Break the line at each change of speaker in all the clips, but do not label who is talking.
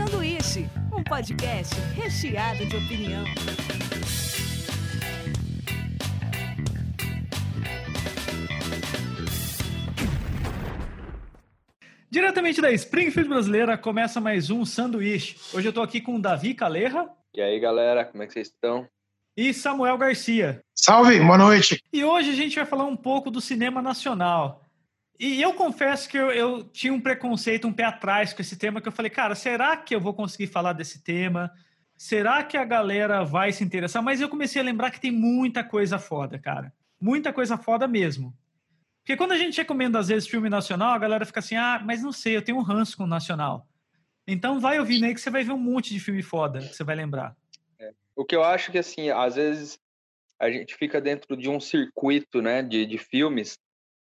Sanduíche, um podcast recheado de opinião.
Diretamente da Springfield brasileira, começa mais um Sanduíche. Hoje eu tô aqui com o Davi Calerra.
E aí, galera, como é que vocês estão?
E Samuel Garcia.
Salve, boa noite.
E hoje a gente vai falar um pouco do cinema nacional. E eu confesso que eu, eu, tinha um preconceito, um pé atrás com esse tema, que eu falei, cara, será que eu vou conseguir falar desse tema? Será que a galera vai se interessar? Mas eu comecei a lembrar que tem muita coisa foda, cara. Muita coisa foda mesmo. Porque quando a gente recomenda, às vezes, filme nacional, a galera fica assim, ah, mas não sei, eu tenho um ranço com o nacional. Então vai ouvindo aí que você vai ver um monte de filme foda que você vai lembrar.
É. O que eu acho que, assim, às vezes a gente fica dentro de um circuito, né, de, de filmes,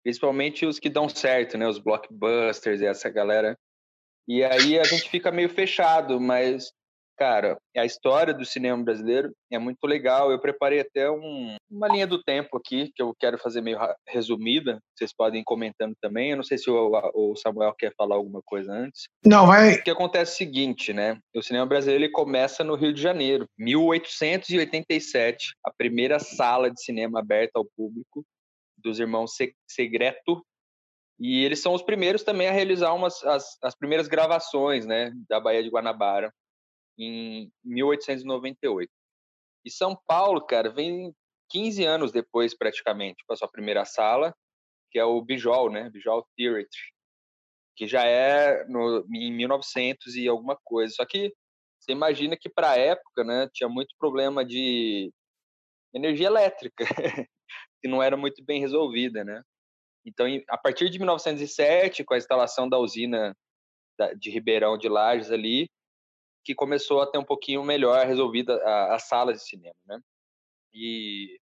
principalmente os que dão certo, né, os blockbusters e essa galera. E aí a gente fica meio fechado, mas cara, a história do cinema brasileiro é muito legal. Eu preparei até um, uma linha do tempo aqui, que eu quero fazer meio resumida. Vocês podem ir comentando também. Eu não sei se o, o Samuel quer falar alguma coisa antes.
Não, vai.
O que acontece é o seguinte, né? O cinema brasileiro ele começa no Rio de Janeiro, 1887, a primeira sala de cinema aberta ao público dos irmãos Segreto, e eles são os primeiros também a realizar umas, as, as primeiras gravações né, da Baía de Guanabara em 1898. E São Paulo, cara, vem 15 anos depois, praticamente, com a sua primeira sala, que é o Bijol, né? Bijol Theatre, que já é no, em 1900 e alguma coisa. Só que você imagina que para a época, né, tinha muito problema de energia elétrica, que não era muito bem resolvida, né? Então, a partir de 1907, com a instalação da usina de Ribeirão de Lages ali, que começou a ter um pouquinho melhor resolvida a, a sala de cinema, né? E,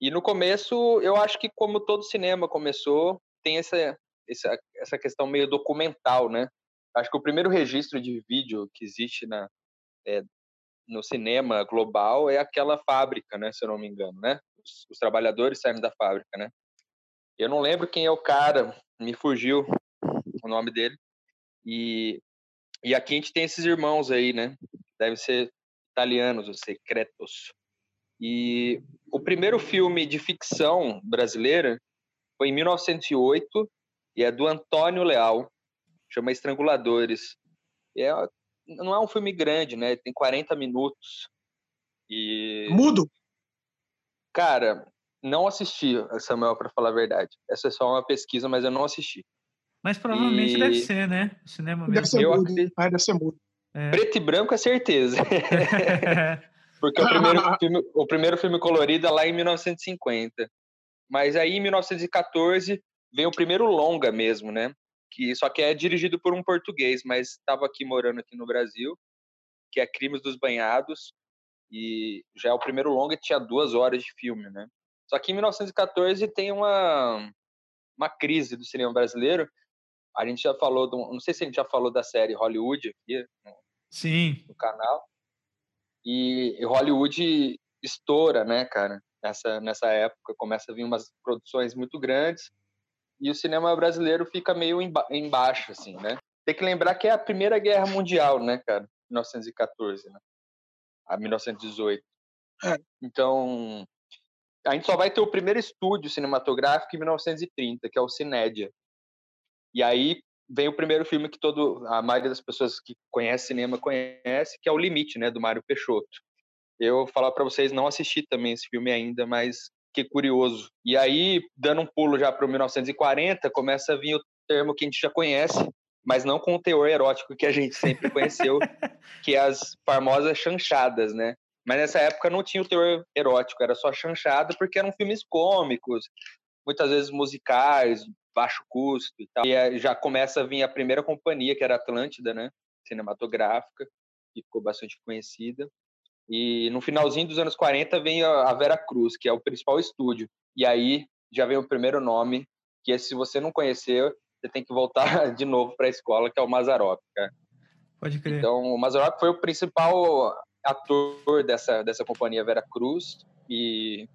e no começo, eu acho que como todo cinema começou, tem essa, essa, essa questão meio documental, né? Acho que o primeiro registro de vídeo que existe na, é, no cinema global é aquela fábrica, né? Se eu não me engano, né? Os, os trabalhadores saindo da fábrica, né? Eu não lembro quem é o cara, me fugiu o nome dele. E e aqui a gente tem esses irmãos aí, né? Devem ser italianos, os secretos. E o primeiro filme de ficção brasileira foi em 1908 e é do Antônio Leal, chama Estranguladores. É, não é um filme grande, né? Tem 40 minutos. E
mudo.
Cara, não assisti, Samuel, para falar a verdade. Essa é só uma pesquisa, mas eu não assisti.
Mas provavelmente e... deve ser, né? O cinema
deve Ser mudo. Ah, deve ser mudo.
É. Preto e branco é certeza. Porque o primeiro, filme, o primeiro filme colorido é lá em 1950. Mas aí em 1914 vem o primeiro longa mesmo, né? Que só que é dirigido por um português, mas estava aqui morando aqui no Brasil, que é Crimes dos Banhados, e já é o primeiro longa que tinha duas horas de filme, né? Só que em 1914 tem uma uma crise do cinema brasileiro, a gente já falou, do, não sei se a gente já falou da série Hollywood aqui no,
Sim.
no canal. E, Hollywood estoura, né, cara? Nessa, nessa época começa a vir umas produções muito grandes e o cinema brasileiro fica meio emba embaixo, assim, né? Tem que lembrar que é a Primeira Guerra Mundial, né, cara? 1914, né? A 1918. É. Então, a gente só vai ter o primeiro estúdio cinematográfico em 1930, que é o Cinédia, e aí vem o primeiro filme que todo a maioria das pessoas que conhece cinema conhece, que é O Limite, né, do Mário Peixoto. Eu falar para vocês não assisti também esse filme ainda, mas que curioso. E aí, dando um pulo já para 1940, começa a vir o termo que a gente já conhece, mas não com o teor erótico que a gente sempre conheceu, que é as famosas chanchadas, né? Mas nessa época não tinha o teor erótico, era só chanchada porque eram filmes cômicos, muitas vezes musicais, baixo custo e tal. E já começa a vir a primeira companhia, que era a Atlântida, né? Cinematográfica, que ficou bastante conhecida. E no finalzinho dos anos 40 vem a Vera Cruz, que é o principal estúdio. E aí já vem o primeiro nome, que se você não conheceu, você tem que voltar de novo para a escola, que é o Mazarop, cara.
Pode crer.
Então, o Mazarop foi o principal ator dessa, dessa companhia Vera Cruz e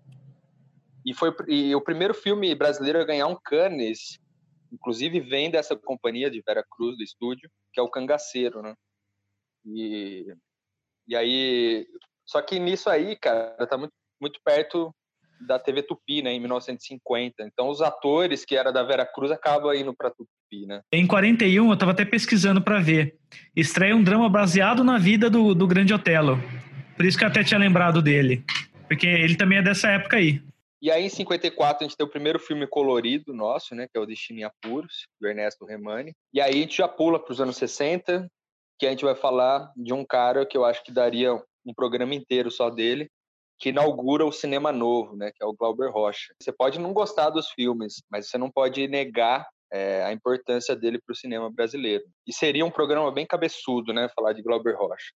e foi e o primeiro filme brasileiro a ganhar um Cannes, inclusive vem dessa companhia de Vera Cruz, do estúdio, que é o Cangaceiro, né? E, e aí, só que nisso aí, cara, tá muito, muito perto da TV Tupi, né, em 1950. Então os atores que era da Vera Cruz acabam indo para Tupi, né?
Em 41, eu estava até pesquisando para ver. Estreia um drama baseado na vida do, do Grande Otelo. Por isso que eu até tinha lembrado dele. Porque ele também é dessa época aí.
E aí, em 54, a gente tem o primeiro filme colorido nosso, né? Que é o Destino em Apuros, do Ernesto Remani. E aí a gente já pula para os anos 60, que a gente vai falar de um cara que eu acho que daria um programa inteiro só dele, que inaugura o cinema novo, né, que é o Glauber Rocha. Você pode não gostar dos filmes, mas você não pode negar é, a importância dele para o cinema brasileiro. E seria um programa bem cabeçudo, né, falar de Glauber Rocha.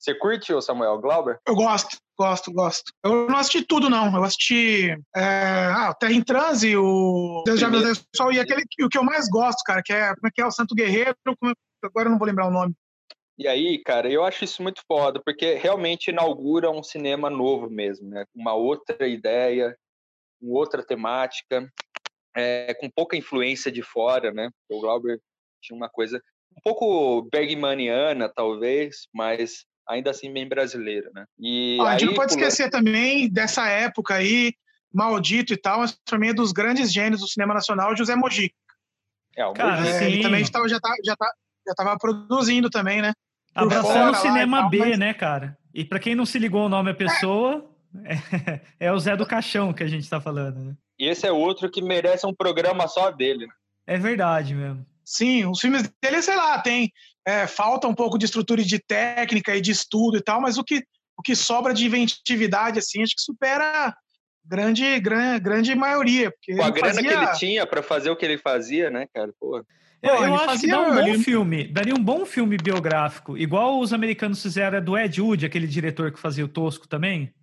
Você curte o Samuel Glauber?
Eu gosto, gosto, gosto. Eu não assisti tudo, não. Eu assisti é, ah, Terra em Transe, o Deus já Meu Sol, e aquele o que eu mais gosto, cara, que é, como é que é, o Santo Guerreiro, como, agora eu não vou lembrar o nome.
E aí, cara, eu acho isso muito foda, porque realmente inaugura um cinema novo mesmo, né? Uma outra ideia, uma outra temática, é, com pouca influência de fora, né? O Glauber tinha uma coisa um pouco bergmaniana, talvez, mas ainda assim bem brasileira, né?
E ah, aí, a gente não pode pula... esquecer também dessa época aí, maldito e tal, mas também é dos grandes gênios do cinema nacional, José Mojica.
É, o Cara,
é, ele também já, já, tá, já, tá, já tava produzindo também, né?
Abraçando o cinema tal, B, mas... né, cara? E para quem não se ligou o nome à pessoa, é, é o Zé do Caixão que a gente tá falando, né?
E esse é outro que merece um programa só dele. Né?
É verdade mesmo.
Sim, os filmes dele, sei lá, tem. É, falta um pouco de estrutura de técnica e de estudo e tal, mas o que, o que sobra de inventividade, assim, acho que supera grande, grande, grande maioria. Porque
Com a grana fazia... que ele tinha para fazer o que ele fazia, né, cara? Pô.
Eu, eu acho que dá um bom ele... filme, daria um bom filme biográfico, igual os americanos fizeram é do Ed Wood, aquele diretor que fazia o Tosco também.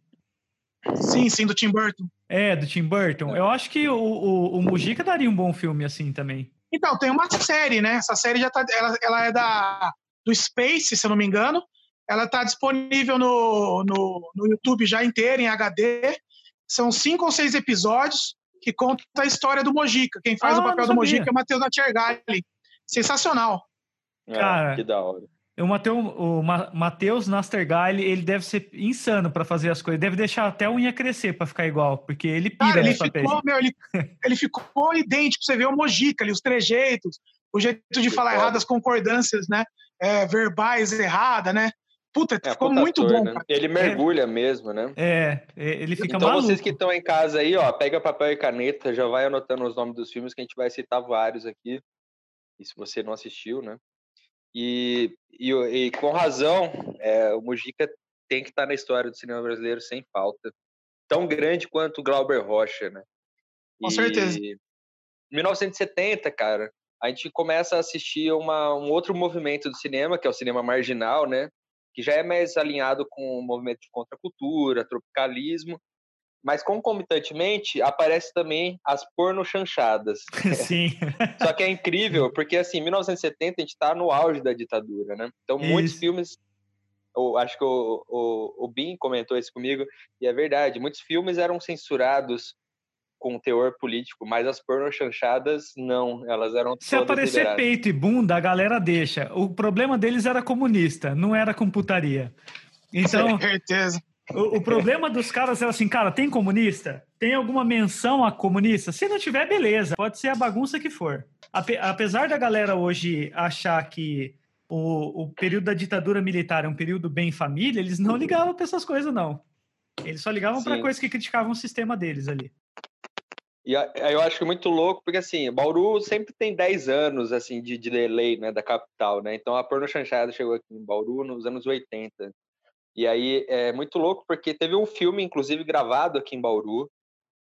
Sim, sim, do Tim Burton.
É, do Tim Burton. Eu acho que o, o, o Mujica daria um bom filme assim também.
Então, tem uma série, né? Essa série já tá. Ela, ela é da do Space, se eu não me engano. Ela está disponível no, no, no YouTube já inteira, em HD. São cinco ou seis episódios que conta a história do Mojica. Quem faz ah, o papel do Mojica é o Matheus Natchergali. Sensacional.
É, Cara, que da hora.
O Matheus, o Nastergaile, ele deve ser insano para fazer as coisas. Deve deixar até a unha crescer para ficar igual, porque ele pira Cara,
ele ficou, meu, ele, ele, ficou idêntico. Você vê o Mojica ali, os trejeitos, o jeito de falar errado, as concordâncias, né? É, verbais errada, né? Puta, é, ficou muito ator, bom.
Né? Ele mergulha é, mesmo, né?
É, ele fica
então,
maluco.
vocês que estão em casa aí, ó, pega papel e caneta, já vai anotando os nomes dos filmes que a gente vai citar vários aqui. E se você não assistiu, né? E, e, e com razão, é, o Mujica tem que estar na história do cinema brasileiro sem falta. Tão grande quanto o Glauber Rocha, né?
Com e, certeza.
1970, cara, a gente começa a assistir uma, um outro movimento do cinema, que é o cinema marginal, né? Que já é mais alinhado com o movimento de contracultura, tropicalismo, mas concomitantemente aparece também as pornochanchadas.
Sim.
Só que é incrível, porque assim, 1970 a gente está no auge da ditadura, né? Então isso. muitos filmes, eu acho que o, o, o Bin comentou isso comigo, e é verdade, muitos filmes eram censurados com teor político, mas as pornochanchadas não, elas eram
Se aparecer liberadas. peito e bunda, a galera deixa. O problema deles era comunista, não era com putaria. Então,
Com certeza.
O, o, problema dos caras é assim, cara, tem comunista? Tem alguma menção a comunista? Se não tiver, beleza. Pode ser a bagunça que for. Ape, apesar da galera hoje achar que o, o período da ditadura militar é um período bem família, eles não ligavam para essas coisas, não. Eles só ligavam para coisas que criticavam o sistema deles ali.
E eu acho que é muito louco, porque assim, Bauru sempre tem 10 anos assim de, de delay, né, da capital, né? Então a porno chanchada chegou aqui em Bauru nos anos 80. E aí é muito louco porque teve um filme, inclusive, gravado aqui em Bauru,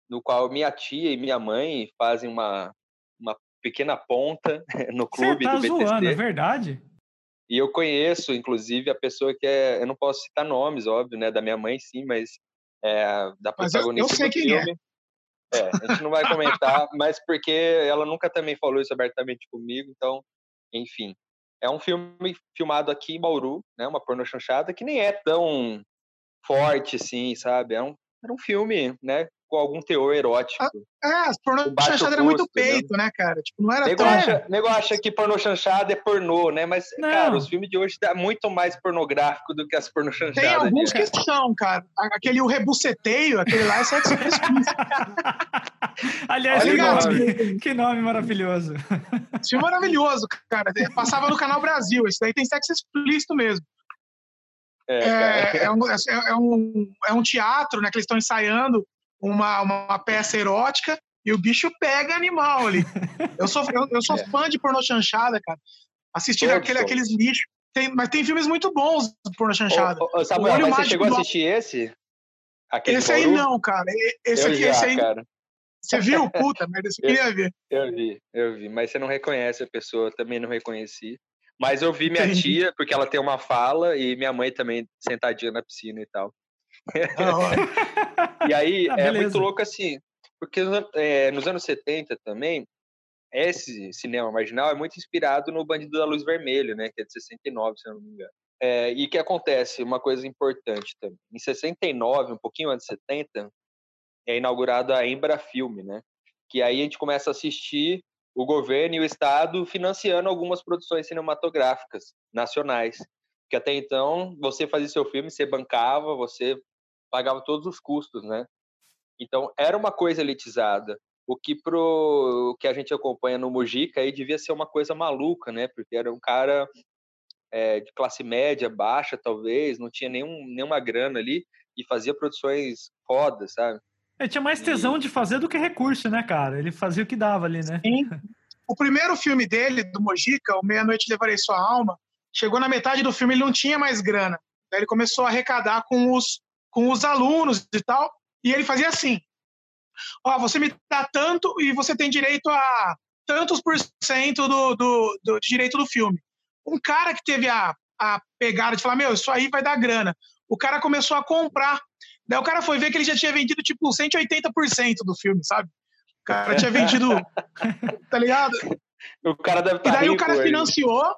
no qual minha tia e minha mãe fazem uma, uma pequena ponta no clube
Você tá
do BTC.
zoando, é verdade?
E eu conheço, inclusive, a pessoa que é. Eu não posso citar nomes, óbvio, né? Da minha mãe, sim, mas é, da protagonista
mas eu, eu sei
do quem é. filme. É. é. a gente não vai comentar, mas porque ela nunca também falou isso abertamente comigo, então, enfim. É um filme filmado aqui em Bauru, né? Uma porno chanchada que nem é tão forte assim, sabe? É um, era um filme, né? Com algum teor erótico.
É, as pornô chanchada era muito
custo, né?
peito, né, cara? Tipo, não era
Nego
tão...
acha, nego acha que pornô chanchada é pornô, né? Mas,
Não.
cara, os filmes de hoje tá muito mais pornográfico do que as pornô
Tem
chanchadas.
alguns
de-
que são, cara. Aquele o rebuceteio, aquele lá é sexo explícito.
Aliás,
Olha
que nome, que nome maravilhoso.
Esse filme é maravilhoso, cara. Passava no Canal Brasil. Esse daí tem sexo explícito mesmo.
É.
É, é um, é, é um, é um teatro, né? Que eles estão ensaiando uma, uma peça erótica e o bicho pega animal ali. Eu sou, eu, eu sou
É.
fã de pornô chanchada, cara.
Todos
aquele, aqueles lixos. Tem, mas tem filmes muito bons de pornô chanchada.
Ô, Samuel, mas você chegou a assistir esse? Aquele
esse aí não, cara. Esse
eu
aqui,
já,
esse aí.
cara.
Você viu? Puta merda, eu queria ver.
Eu vi, eu vi. Mas você não reconhece a pessoa, eu também não reconheci. Mas eu vi minha tia, porque ela tem uma fala, e minha mãe também sentadinha na piscina e tal. E aí
Ah,
é muito louco assim, porque é, nos anos 70 também, esse cinema marginal é muito inspirado no Bandido da Luz Vermelha, né? Que é de 69, se eu não me engano. É, e que acontece, uma coisa importante também. Em 69, um pouquinho antes de 70, é inaugurada a Embra Filme, né? Que aí a gente começa a assistir o governo e o Estado financiando algumas produções cinematográficas nacionais. Que até então, você fazia seu filme, você bancava, você pagava todos os custos, né? Então, era uma coisa elitizada. O que pro o que a gente acompanha no Mujica aí devia ser uma coisa maluca, né? Porque era um cara é, de classe média, baixa, talvez, não tinha nenhum, nenhuma grana ali e fazia produções fodas, sabe?
Ele tinha mais tesão de fazer do que recurso, né, cara? Ele fazia o que dava ali, né?
Sim. O primeiro filme dele, do Mojica, O Meia-Noite Levarei Sua Alma, chegou na metade do filme, ele não tinha mais grana. Daí ele começou a arrecadar com os, com os alunos e tal, e ele fazia assim, ó, você me dá tanto e você tem direito a tantos por cento do, do, do direito do filme. Um cara que teve a, a pegada de falar, meu, isso aí vai dar grana. O cara começou a comprar. Daí o cara foi ver que ele já tinha vendido, tipo, 180% do filme, sabe? O cara tinha vendido, tá ligado?
O cara deve
E
estar
daí o
rico
cara
aí.
financiou,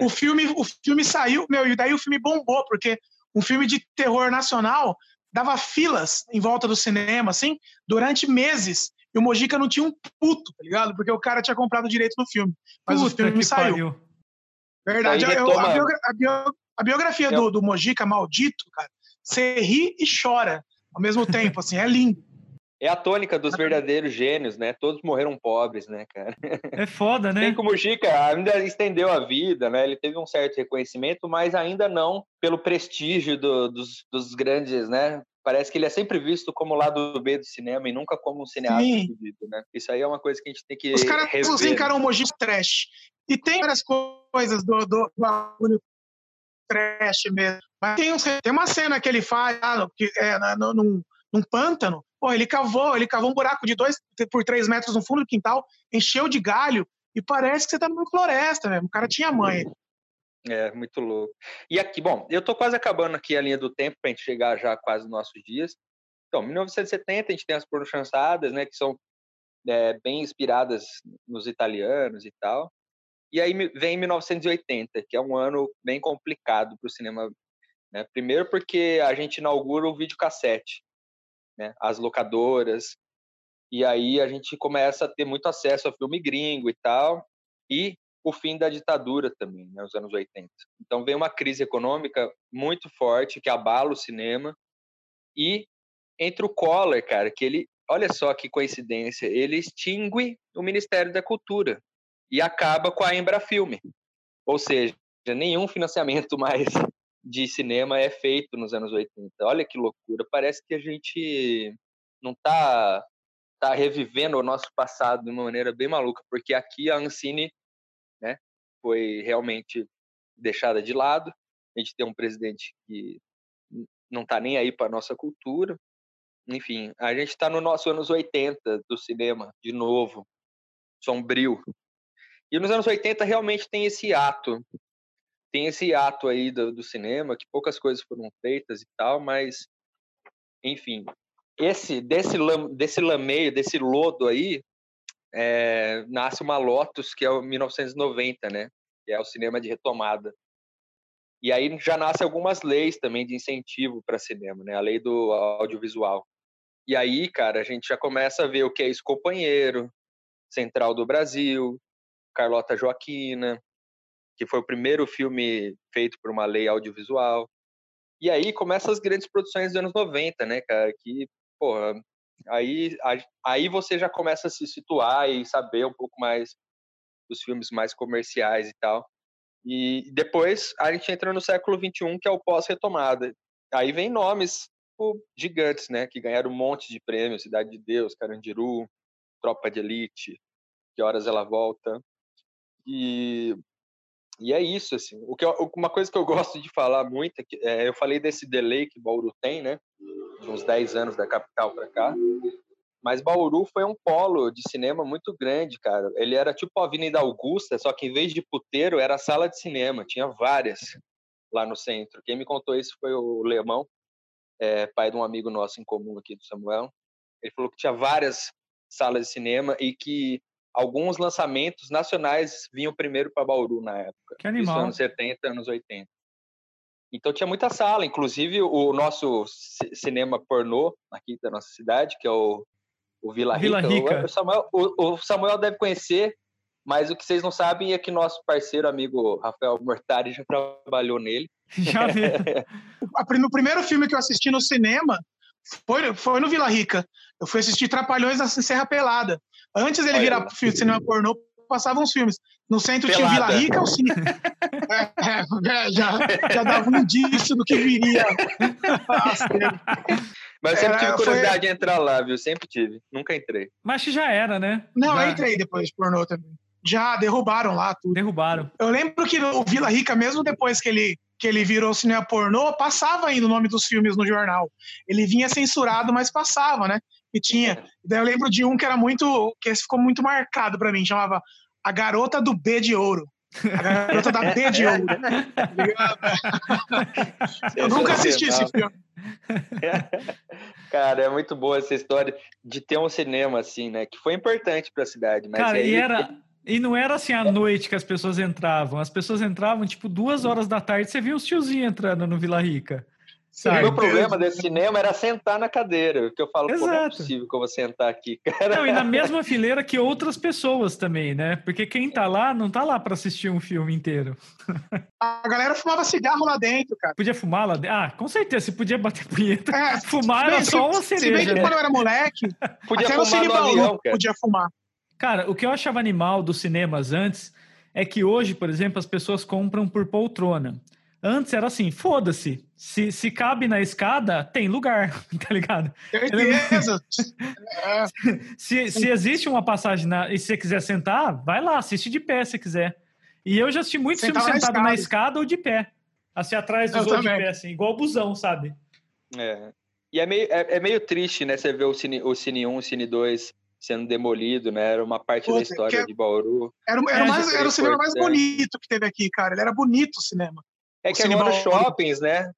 o filme, o filme saiu, meu, e daí o filme bombou, porque um filme de terror nacional dava filas em volta do cinema, assim, durante meses. E o Mojica não tinha um puto, tá ligado? Porque o cara tinha comprado o direito do filme. Mas o
Puta
filme
que
saiu.
pariu.
Verdade. Eu-
retoma-
a, biogra- a bio- a biografia
Eu-
do, do Mojica, maldito, cara, você ri e chora ao mesmo tempo, assim, é lindo.
É a tônica dos verdadeiros gênios, né? Todos morreram pobres, né, cara?
É foda, né?
Tem que o Mujica ainda estendeu a vida, né? Ele teve um certo reconhecimento, mas ainda não pelo prestígio do- dos, dos grandes, né? Parece que ele é sempre visto como o lado B do cinema e nunca como um cineasta fudido, né? Isso aí é uma coisa que a gente tem que
Os caras
rever.
assim encaram o Mojica trash. E tem várias coisas do, do, do trash mesmo. Mas tem, uns- tem uma cena que ele faz lá, que é num, num pântano. Pô, ele cavou, ele cavou um buraco de dois por três metros no fundo do quintal, encheu de galho e parece que você tá numa floresta mesmo. O cara tinha mãe.
É, muito louco. E aqui, bom, eu tô quase acabando aqui a linha do tempo pra gente chegar já quase nos nossos dias. Então, 1970 a gente tem as pornochançadas, né, que são é, bem inspiradas nos italianos e tal. E aí vem 1980, que é um ano bem complicado para o cinema. Né? Primeiro porque a gente inaugura o videocassete, né? as locadoras, e aí a gente começa a ter muito acesso a filme gringo e tal, e o fim da ditadura também, né? nos anos 80. Então vem uma crise econômica muito forte que abala o cinema, e entre o Collor, cara, que ele, olha só que coincidência, ele extingue o Ministério da Cultura e acaba com a Embrafilme. Ou seja, nenhum financiamento mais de cinema é feito nos anos 80. Olha que loucura, parece que a gente não tá tá revivendo o nosso passado de uma maneira bem maluca, porque aqui a Ancine, né, foi realmente deixada de lado. A gente tem um presidente que não tá nem aí para nossa cultura. Enfim, a gente está no nosso anos 80 do cinema, de novo, sombrio. E nos anos 80 realmente tem esse ato, tem esse ato aí do, do cinema, que poucas coisas foram feitas e tal, mas, enfim, esse desse, desse lameio, desse lodo aí, é, nasce uma Lotus, que é o 1990, né? Que é o cinema de retomada. E aí já nascem algumas leis também de incentivo para cinema, né? A lei do audiovisual. E aí, cara, a gente já começa a ver o que é esse companheiro, Central do Brasil, Carlota Joaquina, que foi o primeiro filme feito por uma lei audiovisual. E aí começam as grandes produções dos anos 90, né, cara? Que, porra, aí, aí você já começa a se situar e saber um pouco mais dos filmes mais comerciais e tal. E depois a gente entra no século XXI, que é o pós-retomada. Aí vem nomes tipo, gigantes, né? Que ganharam um monte de prêmios, Cidade de Deus, Carandiru, Tropa de Elite, Que Horas Ela Volta. E, e é isso, assim. O que eu, uma coisa que eu gosto de falar muito, é que, é, eu falei desse delay que Bauru tem, né? De uns 10 anos da capital para cá. Mas Bauru foi um polo de cinema muito grande, cara. Ele era tipo a Avenida Augusta, só que em vez de puteiro, era sala de cinema. Tinha várias lá no centro. Quem me contou isso foi o Lemão, é, pai de um amigo nosso em comum aqui do Samuel. Ele falou que tinha várias salas de cinema e que alguns lançamentos nacionais vinham primeiro para Bauru na época.
Que animal.
Isso anos 70, anos 80. Então tinha muita sala, inclusive o nosso cinema pornô aqui da nossa cidade, que é o, o Vila, Vila Rica. Rica. O, Samuel, o, o Samuel deve conhecer, mas o que vocês não sabem é que nosso parceiro amigo Rafael Mortari já trabalhou nele.
Já vi.
no primeiro filme que eu assisti no cinema foi, foi no Vila Rica. Eu fui assistir Trapalhões na Serra Pelada. Antes ele virar filme de cinema pornô, passavam os filmes. No centro Pelada. tinha Vila Rica, o cine... é, é, já, já dava um indício do que viria.
Mas eu sempre tive curiosidade foi... de entrar lá, viu? Sempre tive. Nunca entrei.
Mas que já era, né?
Não,
já...
eu entrei depois de pornô também. Já derrubaram lá tudo.
Derrubaram.
Eu lembro que o Vila Rica, mesmo depois que ele que ele virou cinema pornô, passava ainda o nome dos filmes no jornal. Ele vinha censurado, mas passava, né? E tinha. Daí eu lembro de um que era muito. que esse ficou muito marcado para mim, chamava A Garota do B de Ouro. A garota da B de Ouro. eu nunca assisti esse filme.
Cara, é muito boa essa história de ter um cinema assim, né? Que foi importante para a cidade. Mas
Cara,
aí...
e era e não era assim à noite que as pessoas entravam. As pessoas entravam, tipo, duas horas da tarde, você via os tiozinhos entrando no Vila Rica.
Sabe? O meu problema desse cinema era sentar na cadeira, porque eu falo, Exato. pô, não é possível que eu vou sentar aqui, cara.
Não, e na mesma fileira que outras pessoas também, né? Porque quem tá lá, não tá lá para assistir um filme inteiro.
A galera fumava cigarro lá dentro, cara.
Podia fumar lá dentro? Ah, com certeza, se podia bater punheta. É, fumar era só uma cereja. Se bem
que
né?
quando eu era moleque,
podia até fumar no, no avião,
podia fumar.
Cara, o que eu achava animal dos cinemas antes é que hoje, por exemplo, as pessoas compram por poltrona. Antes era assim, foda-se. Se, se cabe na escada, tem lugar, tá ligado?
Certeza.
se, se existe uma passagem na, e se você quiser sentar, vai lá, assiste de pé se quiser. E eu já assisti muito filme sentado na escada. na escada ou de pé. Assim, atrás dos outros de pé, assim, igual o busão, sabe?
É. E é meio, é, é, meio triste, né? Você ver o Cine, o Cine 1, o Cine 2 sendo demolido, né? Era uma parte da história de Bauru.
Era, era, é, mais, era o cinema mais bonito que teve aqui, cara. Ele era bonito o cinema.
É o que agora os shoppings, né?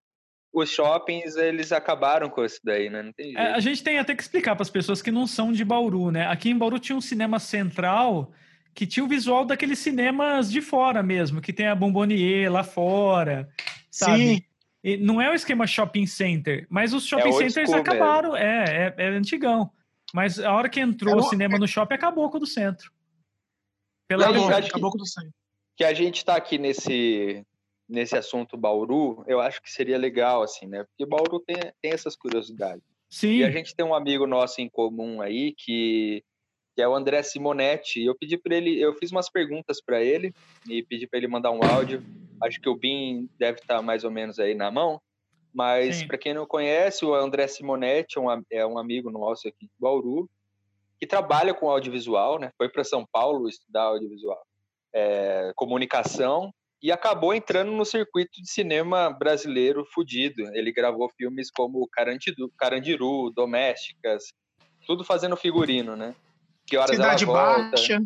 Os shoppings, eles acabaram com isso daí, né? Não tem
é, a gente tem até que explicar para as pessoas que não são de Bauru, né? Aqui em Bauru tinha um cinema central que tinha o visual daqueles cinemas de fora mesmo, que tem a Bombonier lá fora, sabe? Sim. E não é o esquema shopping center, mas os shopping é centers acabaram, é, é, é antigão. Mas a hora que entrou o cinema no shopping, acabou com o do centro.
Pela acabou, acabou com o do centro. Que a gente está aqui nesse, nesse assunto Bauru, eu acho que seria legal, assim, né? Porque Bauru tem, tem essas curiosidades.
Sim.
E a gente tem um amigo nosso em comum aí que, que é o André Simonetti. Eu pedi para ele, eu fiz umas perguntas para ele e pedi para ele mandar um áudio. Acho que o Bin deve estar tá mais ou menos aí na mão. Mas, para quem não conhece, o André Simonetti é um, é um amigo nosso aqui de Bauru, que trabalha com audiovisual, né? Foi para São Paulo estudar audiovisual, é, comunicação, e acabou entrando no circuito de cinema brasileiro fudido. Ele gravou filmes como Carandiru, Carandiru Domésticas, tudo fazendo figurino, né?
Que horas Cidade ela volta, Baixa.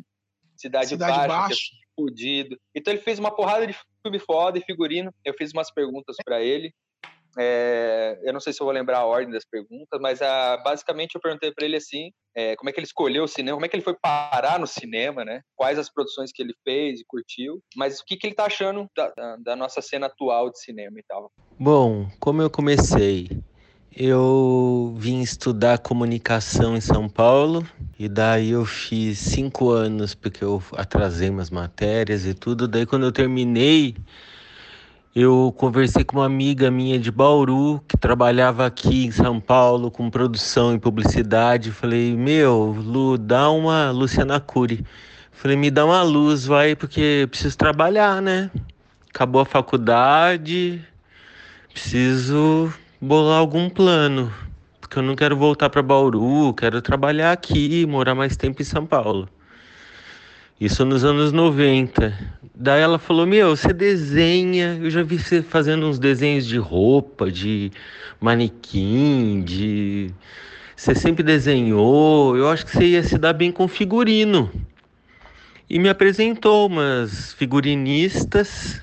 Cidade, Cidade Baixa, Baixa. Que é fudido. Então ele fez uma porrada de filme foda e figurino. Eu fiz umas perguntas para ele. É, eu não sei se eu vou lembrar a ordem das perguntas, mas a, basicamente eu perguntei para ele assim, é, como é que ele escolheu o cinema, como é que ele foi parar no cinema, né? Quais as produções que ele fez e curtiu, mas o que, que ele tá achando da, da, da nossa cena atual de cinema e tal.
Bom, como eu comecei, Eu vim estudar comunicação em São Paulo e daí eu fiz cinco anos porque eu atrasei umas matérias e tudo. Daí quando eu terminei, eu conversei com uma amiga minha de Bauru que trabalhava aqui em São Paulo com produção e publicidade. Falei, meu, Lu, dá uma Luciana Cury. Falei, me dá uma luz, vai, porque preciso trabalhar, né? Acabou a faculdade, preciso bolar algum plano, porque eu não quero voltar para Bauru, quero trabalhar aqui, morar mais tempo em São Paulo. Isso nos anos 90. Daí ela falou: Meu, você desenha. Eu já vi você fazendo uns desenhos de roupa, de manequim, de. Você sempre desenhou. Eu acho que você ia se dar bem com figurino. E me apresentou umas figurinistas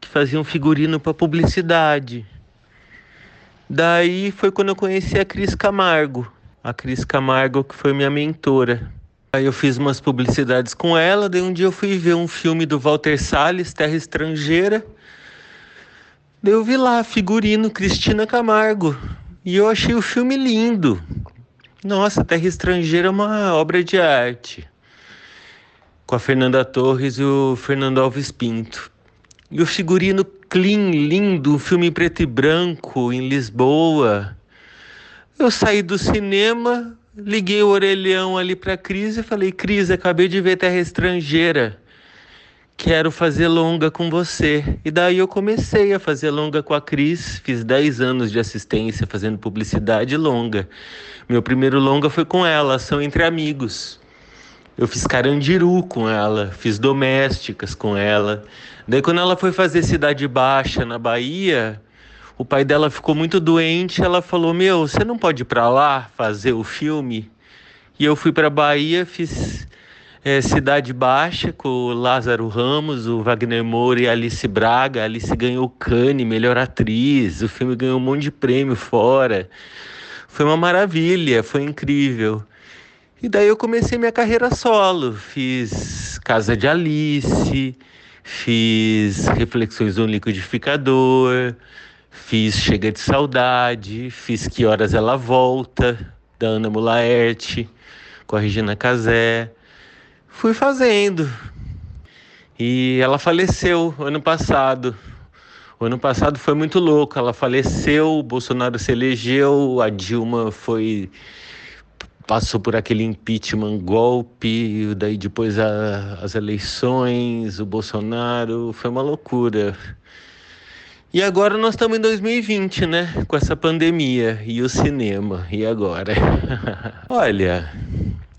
que faziam figurino para publicidade. Daí foi quando eu conheci a Cris Camargo. A Cris Camargo, que foi minha mentora. Aí eu fiz umas publicidades com ela, daí um dia eu fui ver um filme do Walter Salles, Terra Estrangeira. Daí eu vi lá, figurino Cristina Camargo. E eu achei o filme lindo. Nossa, Terra Estrangeira é uma obra de arte. Com a Fernanda Torres e o Fernando Alves Pinto. E o figurino clean, lindo, um filme em preto e branco em Lisboa. Eu saí do cinema, liguei o orelhão ali para Cris e falei: Cris, acabei de ver Terra Estrangeira. Quero fazer longa com você. E daí eu comecei a fazer longa com a Cris. Fiz 10 anos de assistência fazendo publicidade longa. Meu primeiro longa foi com ela, Ação Entre Amigos. Eu fiz Carandiru com ela, fiz Domésticas com ela. Daí quando ela foi fazer Cidade Baixa na Bahia, o pai dela ficou muito doente, ela falou: "Meu, você não pode ir para lá fazer o filme?" E eu fui para Bahia, fiz é, Cidade Baixa com o Lázaro Ramos, o Wagner Moura e a Alice Braga. A Alice ganhou o Cannes, melhor atriz. O filme ganhou um monte de prêmio fora. Foi uma maravilha, foi incrível. E daí eu comecei minha carreira solo. Fiz Casa de Alice, fiz Reflexões do Liquidificador, fiz Chega de Saudade, fiz Que Horas Ela Volta, da Ana Mulaerte, com a Regina Casé. Fui fazendo. E ela faleceu ano passado. O ano passado foi muito louco. Ela faleceu, o Bolsonaro se elegeu, a Dilma foi passou por aquele impeachment golpe, daí depois a, as eleições, o Bolsonaro, foi uma loucura. E agora nós estamos em 2020, né? Com essa pandemia e o cinema. E agora? Olha,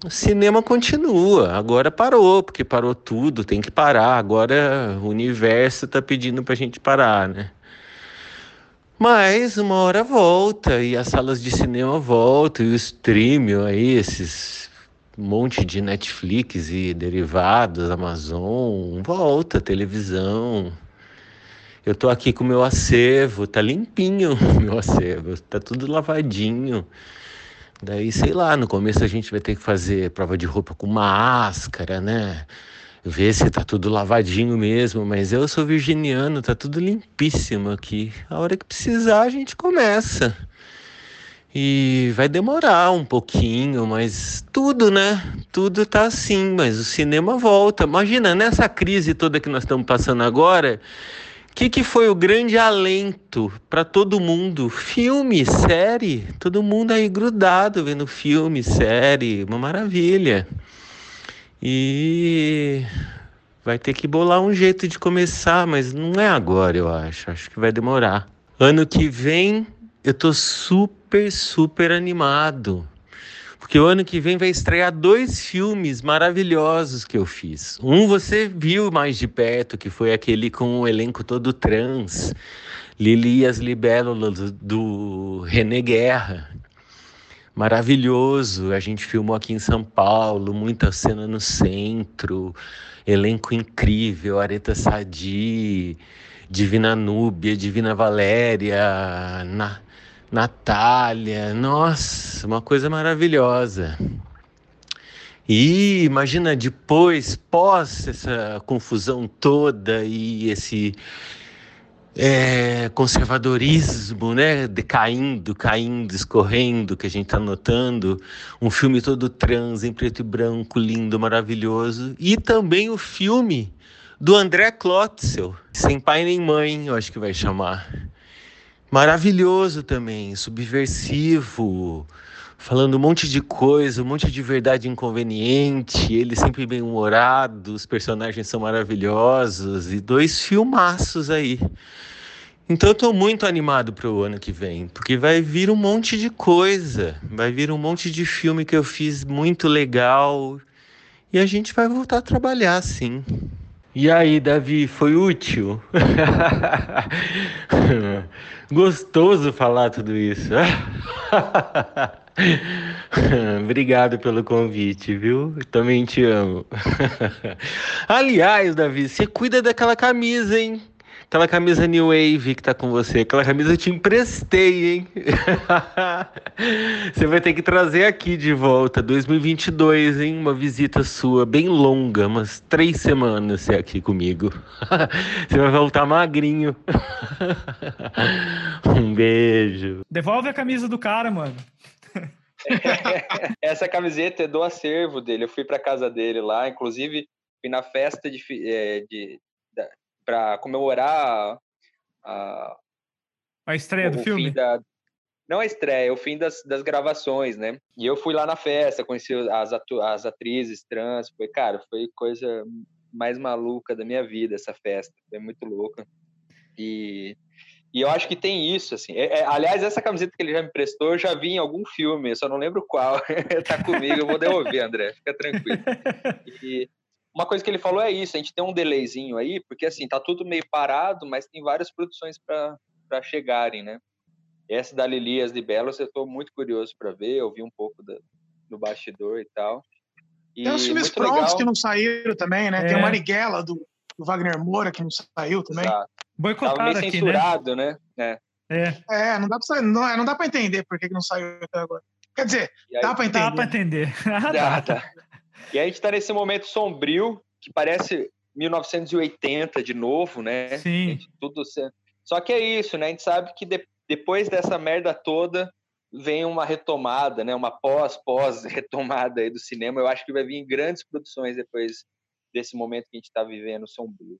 o cinema continua. Agora parou, porque parou tudo, tem que parar. Agora o universo está pedindo para a gente parar, né? Mas uma hora volta e as salas de cinema voltam e o streaming aí, esses monte de Netflix e derivados, Amazon, volta, televisão. Eu tô aqui com o meu acervo, tá limpinho o meu acervo, tá tudo lavadinho. Daí, sei lá, no começo a gente vai ter que fazer prova de roupa com máscara, né? ver se tá tudo lavadinho mesmo, mas eu sou virginiano, tá tudo limpíssimo aqui. A hora que precisar a gente começa. E vai demorar um pouquinho, mas tudo, né? Tudo tá assim, mas o cinema volta. Imagina, nessa crise toda que nós estamos passando agora, que, que foi o grande alento para todo mundo? Filme, série, todo mundo aí grudado vendo filme, série, uma maravilha. E vai ter que bolar um jeito de começar, mas não é agora, eu acho. Acho que vai demorar. Ano que vem eu tô super, super animado. Porque o ano que vem vai estrear dois filmes maravilhosos que eu fiz. Um você viu mais de perto, que foi aquele com o elenco todo trans. Lili e as Libélulas do René Guerra, maravilhoso. A gente filmou aqui em São Paulo, muita cena no centro, elenco incrível, Areta Sadi, Divina Núbia, Divina Valéria, Na, Natália, nossa, uma coisa maravilhosa. E imagina depois, pós essa confusão toda e esse é, conservadorismo, né, decaindo, caindo, escorrendo, que a gente está notando, um filme todo trans, em preto e branco, lindo, maravilhoso, e também o filme do André Klotzel, Sem Pai Nem Mãe, eu acho que vai chamar. Maravilhoso também, subversivo, falando um monte de coisa, um monte de verdade inconveniente, ele sempre bem humorado, os personagens são maravilhosos e dois filmaços aí. Então eu tô muito animado para o ano que vem, porque vai vir um monte de coisa, vai vir um monte de filme que eu fiz muito legal e a gente vai voltar a trabalhar sim. E aí, Davi, foi útil? Gostoso falar tudo isso. Obrigado pelo convite, viu? Também te amo. Aliás, Davi, você cuida daquela camisa, hein? Aquela camisa New Wave que tá com você. Aquela camisa eu te emprestei, hein? você vai ter que trazer aqui de volta, 2022, hein? Uma visita sua bem longa, umas três semanas você aqui comigo. você vai voltar magrinho. um beijo.
Devolve a camisa do cara, mano.
Essa camiseta é do acervo dele. Eu fui para casa dele lá, inclusive fui na festa de, é, de, de para comemorar a,
a estreia do filme. Da,
não a estreia, o fim das, das gravações, né? E eu fui lá na festa, conheci as, atu, as atrizes trans, foi, cara, foi coisa mais maluca da minha vida essa festa, foi muito louca. E e eu acho que tem isso, assim. É, é, aliás, essa camiseta que ele já me prestou, eu já vi em algum filme, eu só não lembro qual. tá comigo, eu vou devolver, André. Fica tranquilo. E uma coisa que ele falou é isso, a gente tem um delayzinho aí, porque assim, tá tudo meio parado, mas tem várias produções para chegarem, né? Essa da Lilias de Belos eu estou muito curioso para ver, eu vi um pouco do, do bastidor e tal.
E tem os filmes prontos legal. que não saíram também, né? É. Tem o Marighella do, do, Wagner Moura que não saiu também. Exato.
Boicotado
Tava meio aqui, né? censurado, né?
né? É.
É, não dá pra, não, é, não dá pra entender por que, que não saiu até agora. Quer dizer, aí, dá pra entender.
Dá pra entender.
dá, dá. E a gente tá nesse momento sombrio, que parece 1980 de novo, né?
Sim.
Gente, tudo Só que é isso, né? A gente sabe que de, depois dessa merda toda vem uma retomada, né? Uma pós-pós-retomada aí do cinema. Eu acho que vai vir grandes produções depois desse momento que a gente está vivendo sombrio.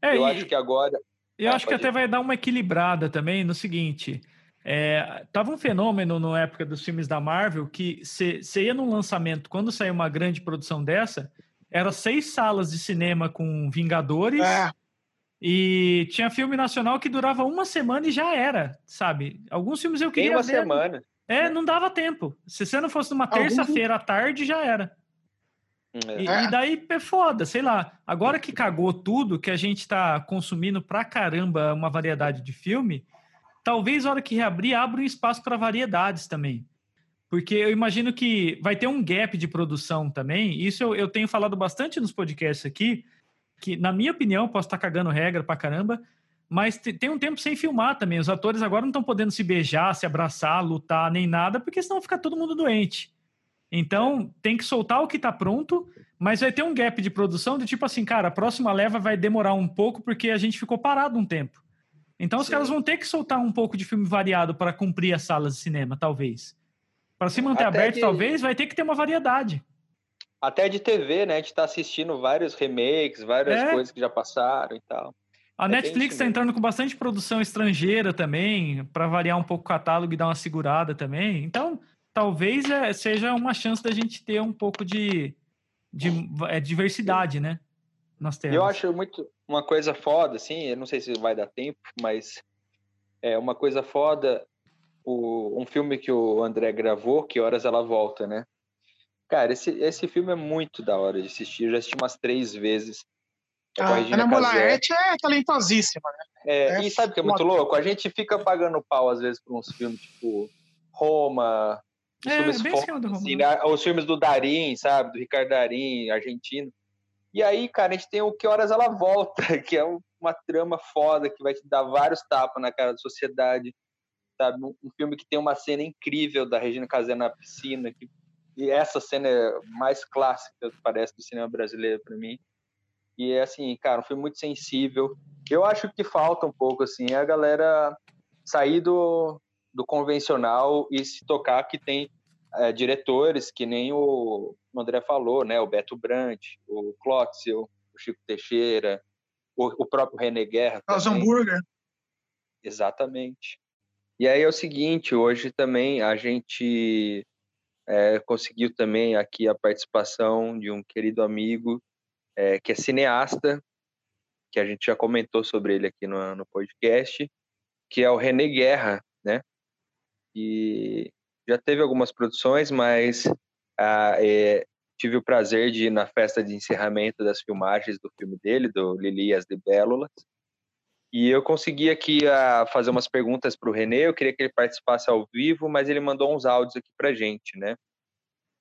É, eu e, acho que agora.
Eu ah, acho que até ir. vai dar uma equilibrada também no seguinte. É, tava um fenômeno na época dos filmes da Marvel que você ia num lançamento, quando saiu uma grande produção dessa, era seis salas de cinema com Vingadores. É. E tinha filme nacional que durava uma semana e já era, sabe? Alguns filmes eu queria
Tem uma
ver.
semana.
É, não dava tempo. Se você não fosse numa terça-feira à tarde, já era. É. E, e, daí é foda, sei lá. Agora que cagou tudo, que a gente tá consumindo pra caramba uma variedade de filme, talvez a hora que reabrir abra um espaço para variedades também. Porque eu imagino que vai ter um gap de produção também. Isso eu, eu tenho falado bastante nos podcasts aqui, que, na minha opinião, posso estar tá cagando regra pra caramba, mas tem um tempo sem filmar também. Os atores agora não estão podendo se beijar, se abraçar, lutar, nem nada, porque senão fica todo mundo doente. Então, tem que soltar o que está pronto, mas vai ter um gap de produção de tipo assim, cara, a próxima leva vai demorar um pouco porque a gente ficou parado um tempo. Então, Sim. os caras vão ter que soltar um pouco de filme variado para cumprir as salas de cinema, talvez. Para se manter Até aberto, talvez, vai ter que ter uma variedade.
Até de TV, né? A gente tá assistindo vários remakes, várias é. coisas que já passaram e tal.
A é Netflix está entrando com bastante produção estrangeira também, para variar um pouco o catálogo e dar uma segurada também. Então, talvez é, seja uma chance da gente ter um pouco de, de é, diversidade, né?
Nas telas. Eu acho muito uma coisa foda, assim, eu não sei se vai dar tempo, mas é uma coisa foda o, um filme que o André gravou, Que Horas Ela Volta, né? Cara, esse, esse filme é muito da hora de assistir. Eu já assisti umas três vezes.
É a Ana Molaerte é talentosíssima, né?
É, é, e sabe o que é muito louco? A gente fica pagando pau, às vezes, por uns filmes tipo Roma,
os, é, filmes
assim, né? os filmes do Darim, sabe? Do Ricardo Darim, argentino. E aí, cara, a gente tem o Que Horas Ela Volta, que é uma trama foda, que vai te dar vários tapas na cara da sociedade, sabe? Um, um filme que tem uma cena incrível da Regina Casé na piscina, que, e essa cena é mais clássica, parece, do cinema brasileiro para mim. E é assim, cara, foi muito sensível. Eu acho que falta um pouco, assim, a galera sair do, do convencional e se tocar que tem é, diretores que nem o, André falou, né? O Beto Brandt, o Clóxio, o Chico Teixeira, o, o próprio René Guerra.
Os hambúrguer.
Exatamente. E aí é o seguinte, hoje também a gente é, conseguiu também aqui a participação de um querido amigo é, que é cineasta, que a gente já comentou sobre ele aqui no, no podcast, que é o René Guerra, né? E já teve algumas produções, mas ah, é, tive o prazer de ir na festa de encerramento das filmagens do filme dele, do Lilias de Bélulas. E eu consegui aqui uh, fazer umas perguntas para o Renê. Eu queria que ele participasse ao vivo, mas ele mandou uns áudios aqui para gente, né?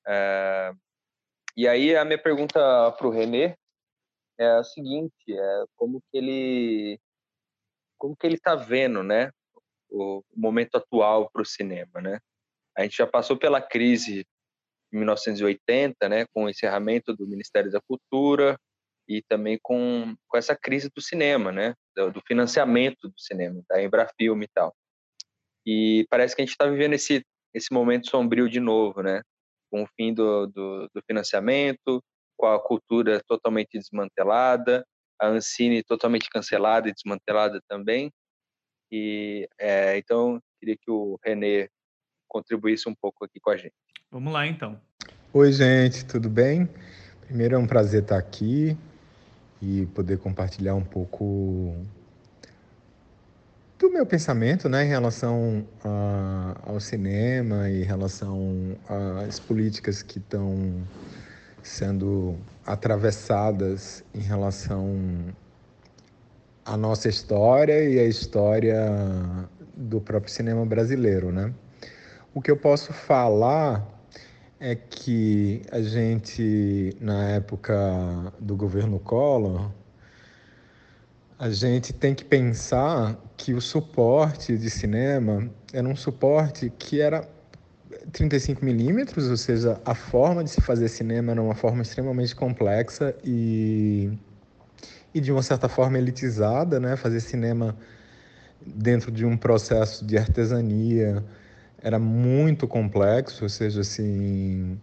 Uh, e aí a minha pergunta para o Renê é a seguinte: é como que ele, como que ele está vendo, né? O momento atual para o cinema, né? A gente já passou pela crise em 1980, né? Com o encerramento do Ministério da Cultura, e também com, com essa crise do cinema, né? Do, do financiamento do cinema, da Embrafilme e tal. E parece que a gente está vivendo esse, esse momento sombrio de novo, né? Com o fim do, do, do financiamento, com a cultura totalmente desmantelada, a Ancine totalmente cancelada e desmantelada também. E é, então queria que o Renê contribuísse um pouco aqui com a gente.
Vamos lá então.
Oi gente, tudo bem? Primeiro é um prazer estar aqui e poder compartilhar um pouco do meu pensamento né, em relação a, ao cinema e em relação às políticas que estão sendo atravessadas em relação à nossa história e à história do próprio cinema brasileiro, né? O que eu posso falar é que a gente, na época do governo Collor, a gente tem que pensar que o suporte de cinema era um suporte que era 35 milímetros, ou seja, a forma de se fazer cinema era uma forma extremamente complexa e, e de uma certa forma elitizada, né? Fazer cinema dentro de um processo de artesania, era muito complexo, ou seja, assim,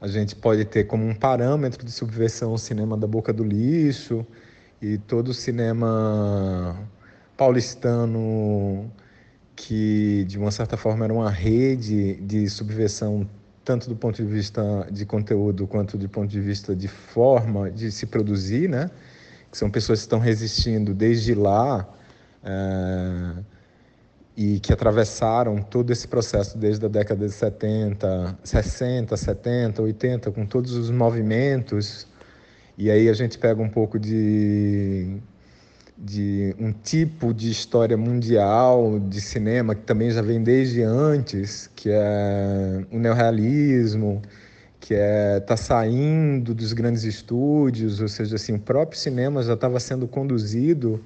a gente pode ter como um parâmetro de subversão o cinema da boca do lixo e todo o cinema paulistano que de uma certa forma era uma rede de subversão tanto do ponto de vista de conteúdo quanto do ponto de vista de forma de se produzir, né? Que são pessoas que estão resistindo desde lá. É e que atravessaram todo esse processo desde a década de 70, 60, 70, 80, com todos os movimentos. E aí a gente pega um pouco de, de um tipo de história mundial de cinema que também já vem desde antes, que é o neorrealismo, que é tá saindo dos grandes estúdios, ou seja, assim, o próprio cinema já estava sendo conduzido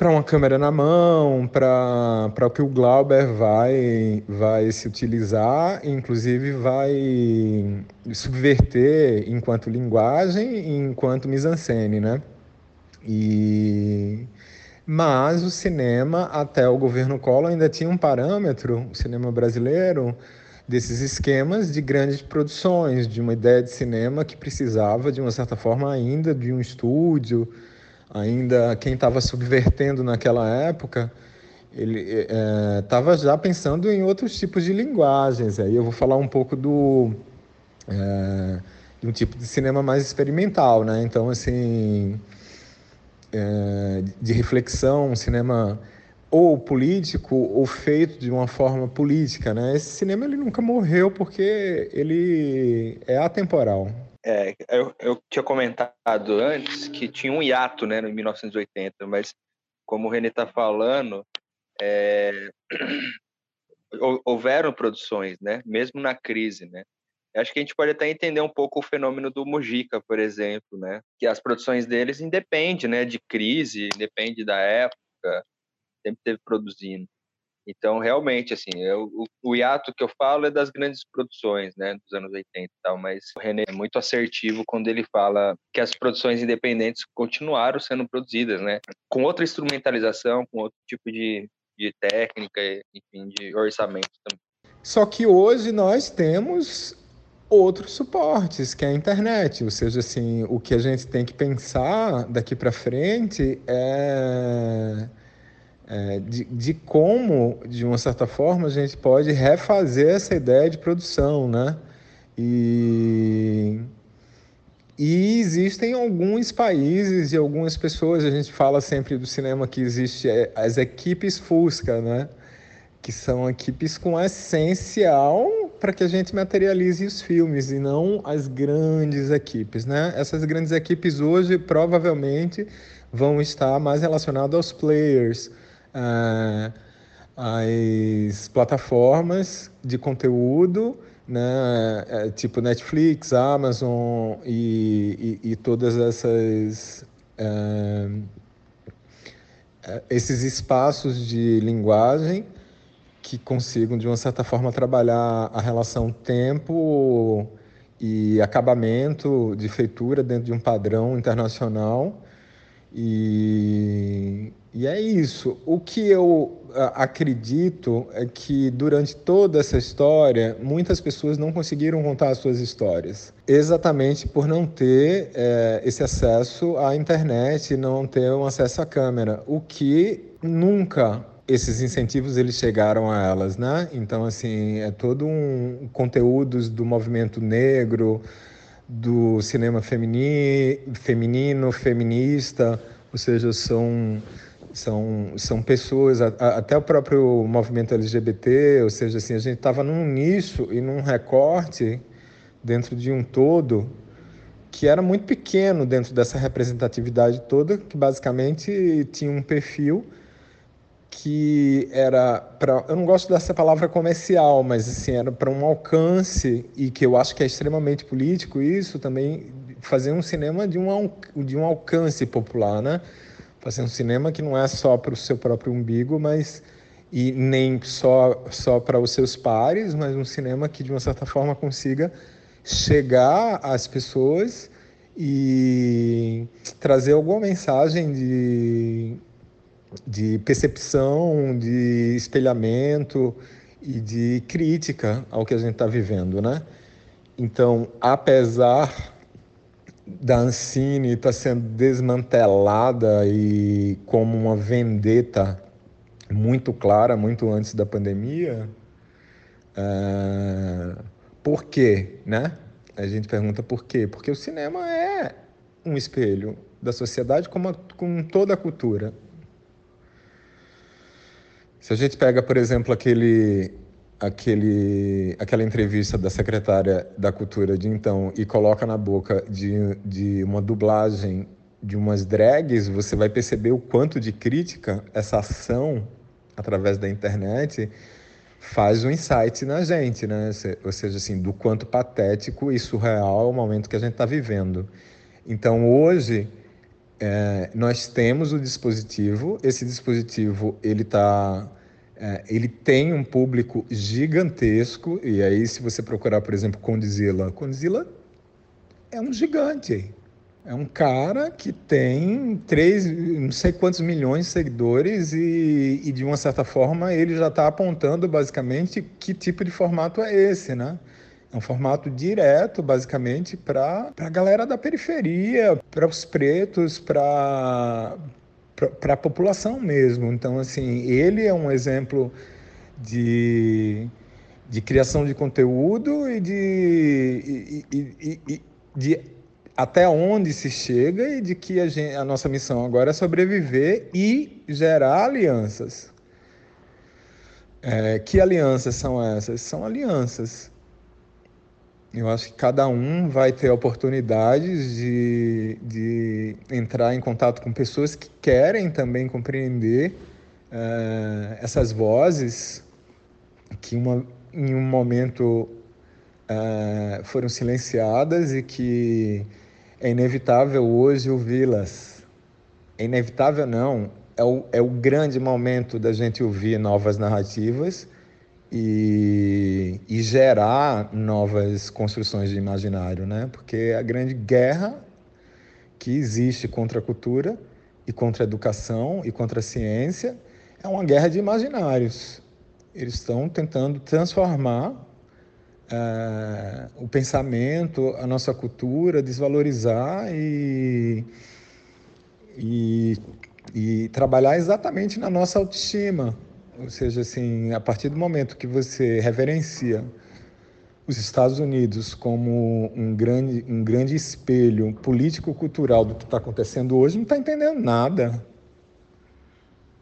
para uma câmera na mão, para o que o Glauber vai, vai se utilizar, inclusive vai subverter enquanto linguagem e enquanto mise-en-scène, né? E mas o cinema até o governo Collor ainda tinha um parâmetro, o cinema brasileiro, desses esquemas de grandes produções, de uma ideia de cinema que precisava de uma certa forma ainda de um estúdio, ainda quem estava subvertendo naquela época, ele estava é, já pensando em outros tipos de linguagens. Aí eu vou falar um pouco do é, de um tipo de cinema mais experimental, né? Então assim, é, de reflexão, um cinema ou político ou feito de uma forma política, né? Esse cinema ele nunca morreu porque ele é atemporal.
É, eu, eu tinha comentado antes que tinha um hiato, né, em 1980, mas como o René está falando, é, houveram produções, né, mesmo na crise, né. Acho que a gente pode até entender um pouco o fenômeno do Mujica, por exemplo, né, que as produções deles independem, né, de crise, independe da época, sempre teve produzindo. Então, realmente, assim, eu, o, o hiato que eu falo é das grandes produções, né, dos anos 80 e tal, mas o René é muito assertivo quando ele fala que as produções independentes continuaram sendo produzidas, né, com outra instrumentalização, com outro tipo de, de técnica, enfim, de orçamento também.
Só que hoje nós temos outros suportes, que é a internet. Ou seja, assim, o que a gente tem que pensar daqui para frente é, é de, de, como, de uma certa forma, a gente pode refazer essa ideia de produção, né? E, e existem alguns países e algumas pessoas, a gente fala sempre do cinema que existe é, as equipes Fusca, né? Que são equipes com essencial para que a gente materialize os filmes e não as grandes equipes, né? Essas grandes equipes hoje provavelmente vão estar mais relacionadas aos players, uh, às plataformas de conteúdo, né? É, tipo Netflix, Amazon e, e, e todas essas uh, esses espaços de linguagem que consigam, de uma certa forma, trabalhar a relação tempo e acabamento de feitura dentro de um padrão internacional. E, e é isso. O que eu acredito é que durante toda essa história, muitas pessoas não conseguiram contar as suas histórias, exatamente por não ter é, esse acesso à internet, não ter um acesso à câmera, o que nunca esses incentivos eles chegaram a elas, né? Então assim é todo um conteúdos do movimento negro, do cinema femini, feminino, feminista, ou seja, são são são pessoas até o próprio movimento LGBT, ou seja, assim a gente estava num nicho e num recorte dentro de um todo que era muito pequeno dentro dessa representatividade toda, que basicamente tinha um perfil que era para eu não gosto dessa palavra comercial, mas assim era para um alcance e que eu acho que é extremamente político isso também fazer um cinema de um de um alcance popular, né? Fazer um cinema que não é só para o seu próprio umbigo, mas e nem só só para os seus pares, mas um cinema que de uma certa forma consiga chegar às pessoas e trazer alguma mensagem de de percepção, de espelhamento e de crítica ao que a gente está vivendo, né? Então, apesar da Ancine estar tá sendo desmantelada e como uma vendetta muito clara, muito antes da pandemia, é... por quê, né? A gente pergunta por quê? Porque o cinema é um espelho da sociedade como, a, como toda a cultura. Se a gente pega, por exemplo, aquele, aquele, aquela entrevista da secretária da Cultura de então e coloca na boca de, de uma dublagem de umas drags, você vai perceber o quanto de crítica essa ação através da internet faz um insight na gente, né? Ou seja, assim, do quanto patético e surreal é o momento que a gente está vivendo. Então, hoje, é, nós temos o dispositivo, esse dispositivo ele tá, é, ele tem um público gigantesco, e aí se você procurar, por exemplo, Condzilla, Condzilla é um gigante, é um cara que tem três, não sei quantos milhões de seguidores e, e de uma certa forma ele já está apontando basicamente que tipo de formato é esse, né? É um formato direto, basicamente, para a galera da periferia, para os pretos, para a população mesmo. Então, assim, ele é um exemplo de, de criação de conteúdo e de, e, e, e, de até onde se chega e de que a, gente, a nossa missão agora é sobreviver e gerar alianças. É, que alianças são essas? São alianças eu acho que cada um vai ter oportunidades de, de entrar em contato com pessoas que querem também compreender uh, essas vozes que uma, em um momento uh, foram silenciadas e que é inevitável hoje ouvi-las. É inevitável não, é o, é o grande momento da gente ouvir novas narrativas e, e gerar novas construções de imaginário, né? Porque a grande guerra que existe contra a cultura e contra a educação e contra a ciência é uma guerra de imaginários. Eles estão tentando transformar uh, o pensamento, a nossa cultura, desvalorizar e, e, e trabalhar exatamente na nossa autoestima. Ou seja, assim, a partir do momento que você reverencia os Estados Unidos como um grande, um grande espelho político-cultural do que está acontecendo hoje, não está entendendo nada. Não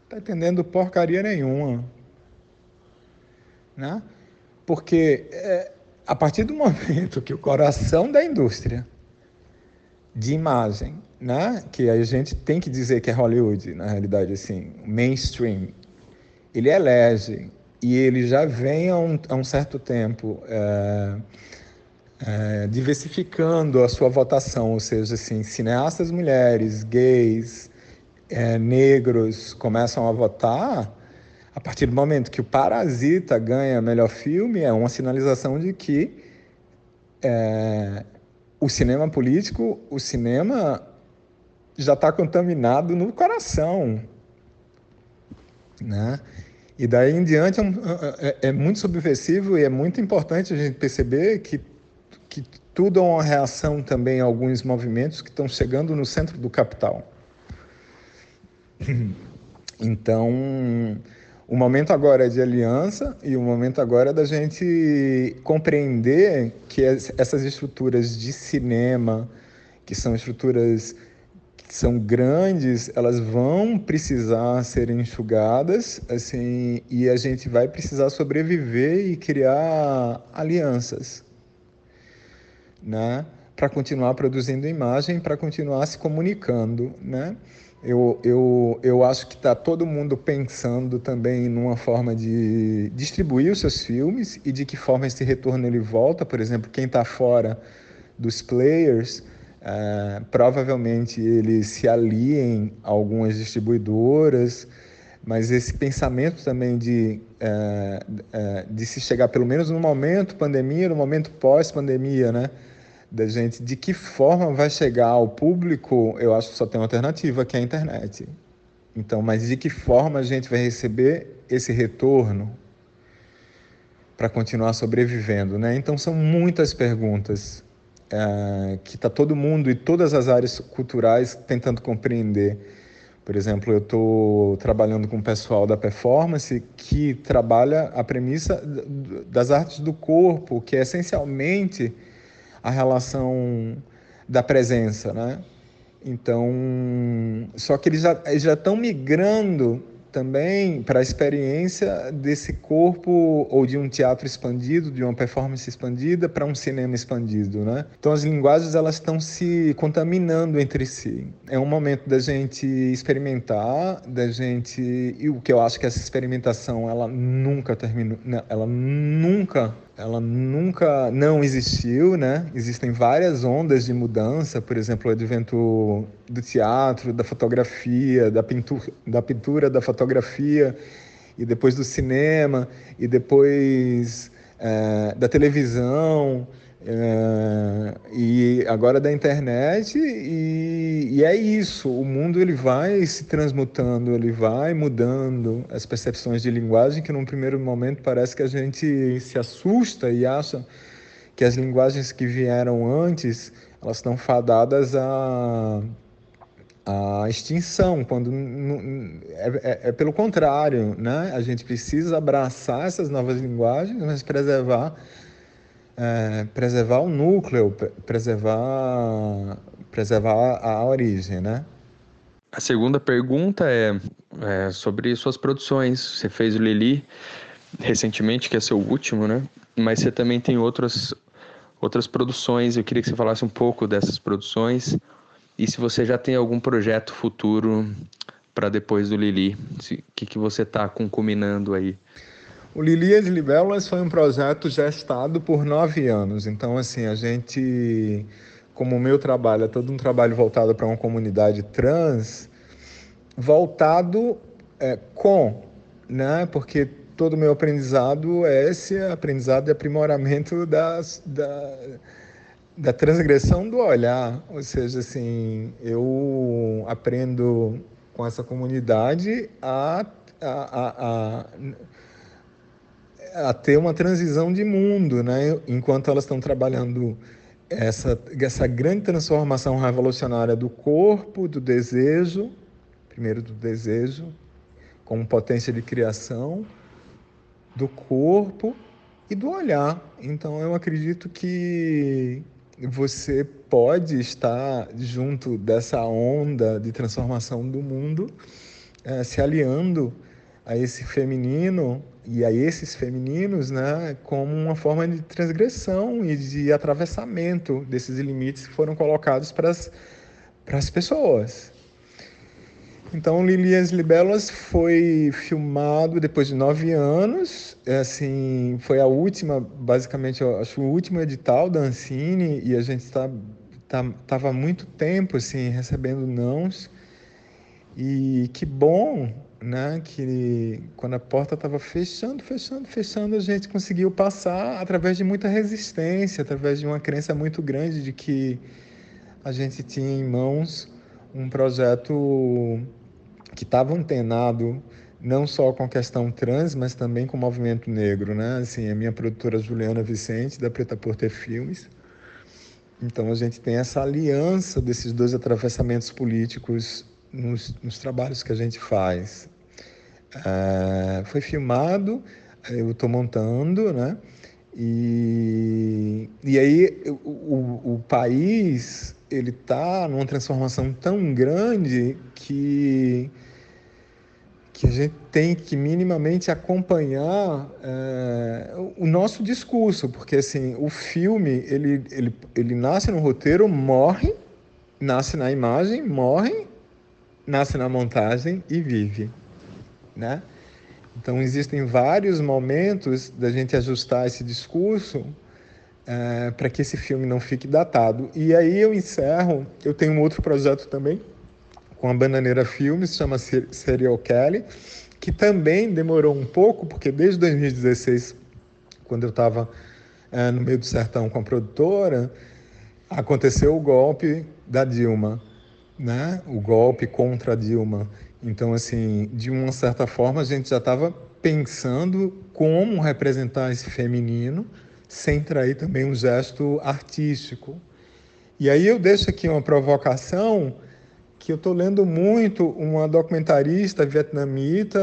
está entendendo porcaria nenhuma. Né? Porque é, a partir do momento que o coração da indústria de imagem, né, que a gente tem que dizer que é Hollywood, na realidade, assim, mainstream, ele elege e ele já vem há um, há um certo tempo é, é, diversificando a sua votação, ou seja, assim, cineastas mulheres, gays, é, negros começam a votar, a partir do momento que o Parasita ganha melhor filme, é uma sinalização de que é, o cinema político, o cinema já está contaminado no coração, né? E daí em diante é, um, é, é, muito subversivo e é muito importante a gente perceber que, que tudo é uma reação também a alguns movimentos que estão chegando no centro do capital. Então, o momento agora é de aliança e o momento agora é da gente compreender que essas estruturas de cinema, que são estruturas são grandes, elas vão precisar ser enxugadas, assim, e a gente vai precisar sobreviver e criar alianças, né? Para continuar produzindo imagem, para continuar se comunicando, né? Eu, eu, eu acho que está todo mundo pensando também numa forma de distribuir os seus filmes e de que forma esse retorno ele volta. Por exemplo, quem está fora dos players, uh, provavelmente eles se aliem a algumas distribuidoras, mas esse pensamento também de, uh, uh, de se chegar, pelo menos no momento pandemia, no momento pós-pandemia, né? da gente de que forma vai chegar ao público, eu acho que só tem uma alternativa, que é a internet. Então, mas de que forma a gente vai receber esse retorno para continuar sobrevivendo, né? Então são muitas perguntas é, que está todo mundo e todas as áreas culturais tentando compreender. Por exemplo, eu estou trabalhando com o pessoal da performance que trabalha a premissa das artes do corpo, que é essencialmente a relação da presença, né? Então, só que eles já, estão migrando também para a experiência desse corpo ou de um teatro expandido, de uma performance expandida para um cinema expandido, né? Então as linguagens elas estão se contaminando entre si. É um momento da gente experimentar, da gente e o que eu acho que essa experimentação ela nunca terminou, ela nunca ela nunca não existiu, né? Existem várias ondas de mudança, por exemplo, o advento do teatro, da fotografia, da pintura, da pintura, da fotografia, e depois do cinema, e depois é, da televisão, é, e agora da internet e, e, é isso o mundo ele vai se transmutando ele vai mudando as percepções de linguagem que num primeiro momento parece que a gente se assusta e acha que as linguagens que vieram antes elas estão fadadas a a extinção, quando é, é, é, pelo contrário, né? A gente precisa abraçar essas novas linguagens, mas preservar é, preservar o núcleo, preservar, preservar a origem, né?
A segunda pergunta é, é, sobre suas produções. Você fez o Lili recentemente, que é seu último, né? Mas você também tem outras, outras produções. Eu queria que você falasse um pouco dessas produções e se você já tem algum projeto futuro para depois do Lili. O que, que você está concominando aí?
O Lilias Libélulas foi um projeto gestado por nove anos. Então, assim, a gente, como o meu trabalho é todo um trabalho voltado para uma comunidade trans, voltado é, com, né? Porque todo o meu aprendizado é esse aprendizado de aprimoramento das, da, da transgressão do olhar. Ou seja, assim, eu aprendo com essa comunidade a, a, a, a, a ter uma transição de mundo, né? Enquanto elas estão trabalhando essa, essa grande transformação revolucionária do corpo, do desejo, primeiro do desejo, como potência de criação, do corpo e do olhar. Então, eu acredito que você pode estar junto dessa onda de transformação do mundo, é, se aliando a esse feminino e a esses femininos, né, como uma forma de transgressão e de atravessamento desses limites que foram colocados para as, pessoas. Então, Lili e as Libélulas foi filmado depois de nove anos. É, assim, foi a última, basicamente, acho o último edital da Ancine e a gente está tá, tava há muito tempo assim recebendo nãos. E que bom, né, que quando a porta estava fechando, fechando, fechando, a gente conseguiu passar através de muita resistência, através de uma crença muito grande de que a gente tinha em mãos um projeto que estava antenado não só com a questão trans, mas também com o movimento negro, né? Assim, a minha produtora Juliana Vicente, da Preta por Ter Filmes. Então, a gente tem essa aliança desses dois atravessamentos políticos nos, nos trabalhos que a gente faz. É, foi filmado, eu estou montando, né? E, e aí o, o, o país ele está numa transformação tão grande que que a gente tem que minimamente acompanhar é, o nosso discurso, porque assim o filme ele, ele, ele nasce no roteiro, morre, nasce na imagem, morre, nasce na montagem e vive, né? Então existem vários momentos da gente ajustar esse discurso é, para que esse filme não fique datado. E aí eu encerro, eu tenho um outro projeto também com a Bananeira Filmes, chama Serial Kelly, que também demorou um pouco, porque desde 2016, quando eu estava é, no meio do sertão com a produtora, aconteceu o golpe da Dilma, né? o golpe contra Dilma. Então, assim, de uma certa forma, a gente já estava pensando como representar esse feminino sem trair também um gesto artístico. E aí eu deixo aqui uma provocação que eu estou lendo muito uma documentarista vietnamita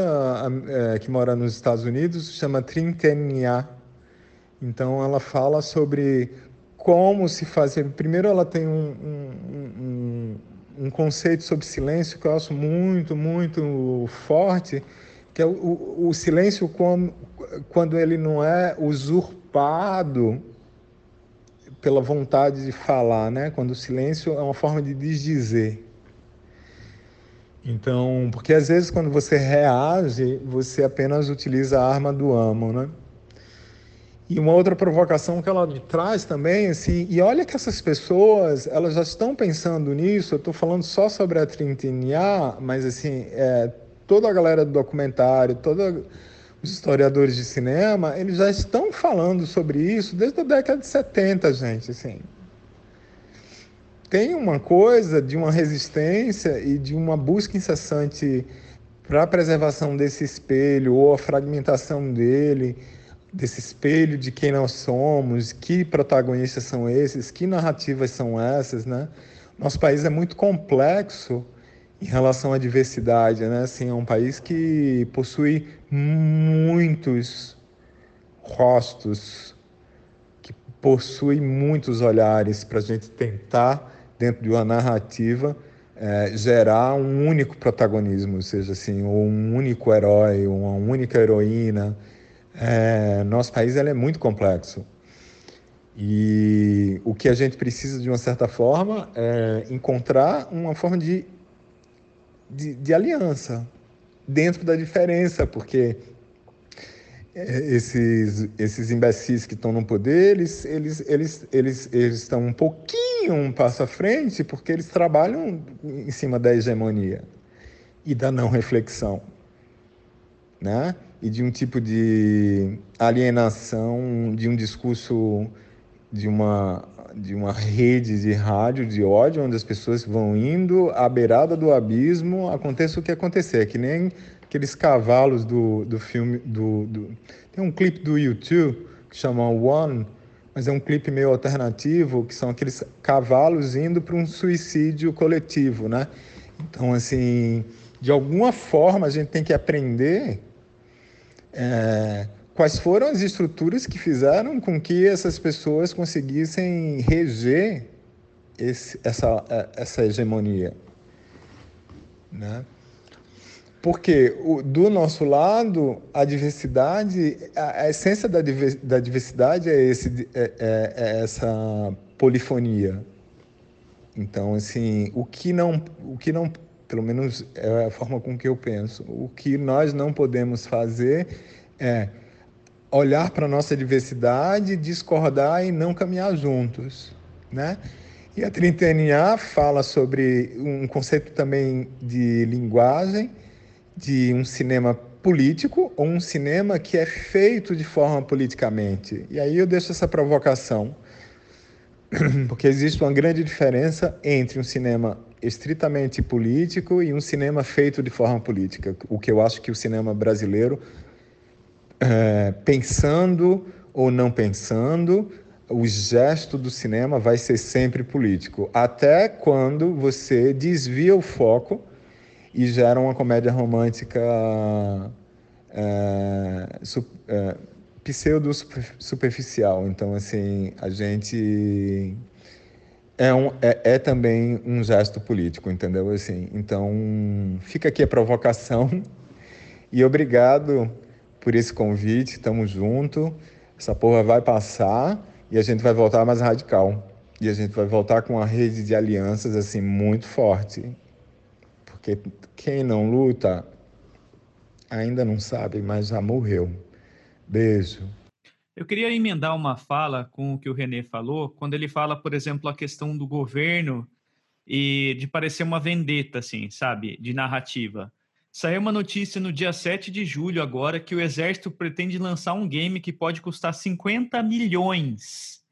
é, que mora nos Estados Unidos, chama Trinh Nha. Então ela fala sobre como se fazer. Primeiro ela tem um, um, um conceito sobre silêncio que eu acho muito, muito forte, que é o, o silêncio quando, quando ele não é usurpado pela vontade de falar, né? Quando o silêncio é uma forma de desdizer. Então, porque às vezes quando você reage, você apenas utiliza a arma do amo, né? E uma outra provocação que ela me traz também, assim, e olha que essas pessoas, elas já estão pensando nisso, eu estou falando só sobre a Trintinha, mas assim, é, toda a galera do documentário, todos os historiadores de cinema, eles já estão falando sobre isso desde a década de 70, gente, assim. Tem uma coisa de uma resistência e de uma busca incessante para a preservação desse espelho ou a fragmentação dele, desse espelho de quem nós somos, que protagonistas são esses, que narrativas são essas, né? Nosso país é muito complexo em relação à diversidade, né? Assim, é um país que possui muitos rostos, que possui muitos olhares para a gente tentar dentro de uma narrativa, é, gerar um único protagonismo, ou seja, assim, um único herói, uma única heroína. É, nosso país é muito complexo. E o que a gente precisa, de uma certa forma, é encontrar uma forma de, de, de aliança dentro da diferença, porque é, esses, esses imbecis que estão no poder, eles, eles, eles, eles, eles estão um pouquinho um passo à frente porque eles trabalham em cima da hegemonia. e da não reflexão, né? E de um tipo de alienação, de um discurso de uma de uma rede de rádio de ódio onde as pessoas vão indo à beirada do abismo, aconteça o que acontecer, é que nem aqueles cavalos do, do filme do, do tem um clipe do YouTube que chama One, mas é um clipe meio alternativo, que são aqueles cavalos indo para um suicídio coletivo, né? Então, assim, de alguma forma a gente tem que aprender é, quais foram as estruturas que fizeram com que essas pessoas conseguissem reger esse, essa, é, essa hegemonia. Né? Porque o, do nosso lado, a diversidade, a, a essência da, da diversidade é, esse, é, é, é, essa polifonia. Então, assim, o que não, o que não, pelo menos é a forma com que eu penso, o que nós não podemos fazer é olhar para a nossa diversidade, discordar e não caminhar juntos, né? E a Trintena fala sobre um conceito também de linguagem, de um cinema político ou um cinema que é feito de forma politicamente. E aí eu deixo essa provocação, porque existe uma grande diferença entre um cinema estritamente político e um cinema feito de forma política. O que eu acho que o cinema brasileiro, é, pensando ou não pensando, o gesto do cinema vai ser sempre político, até quando você desvia o foco e gera uma comédia romântica é, su, é, pseudo superficial. Então, assim, a gente é, um, é, é, também um gesto político, entendeu? Assim, então, fica aqui a provocação e obrigado por esse convite. Estamos junto. Essa porra vai passar e a gente vai voltar mais radical. E a gente vai voltar com uma rede de alianças assim muito forte. Porque quem não luta ainda não sabe, mas já morreu. Beijo.
Eu queria emendar uma fala com o que o Renê falou, quando ele fala, por exemplo, a questão do governo e de parecer uma vendetta, assim, sabe, de narrativa. Saiu uma notícia no dia 7 de julho agora que o Exército pretende lançar um game que pode custar 50 milhões.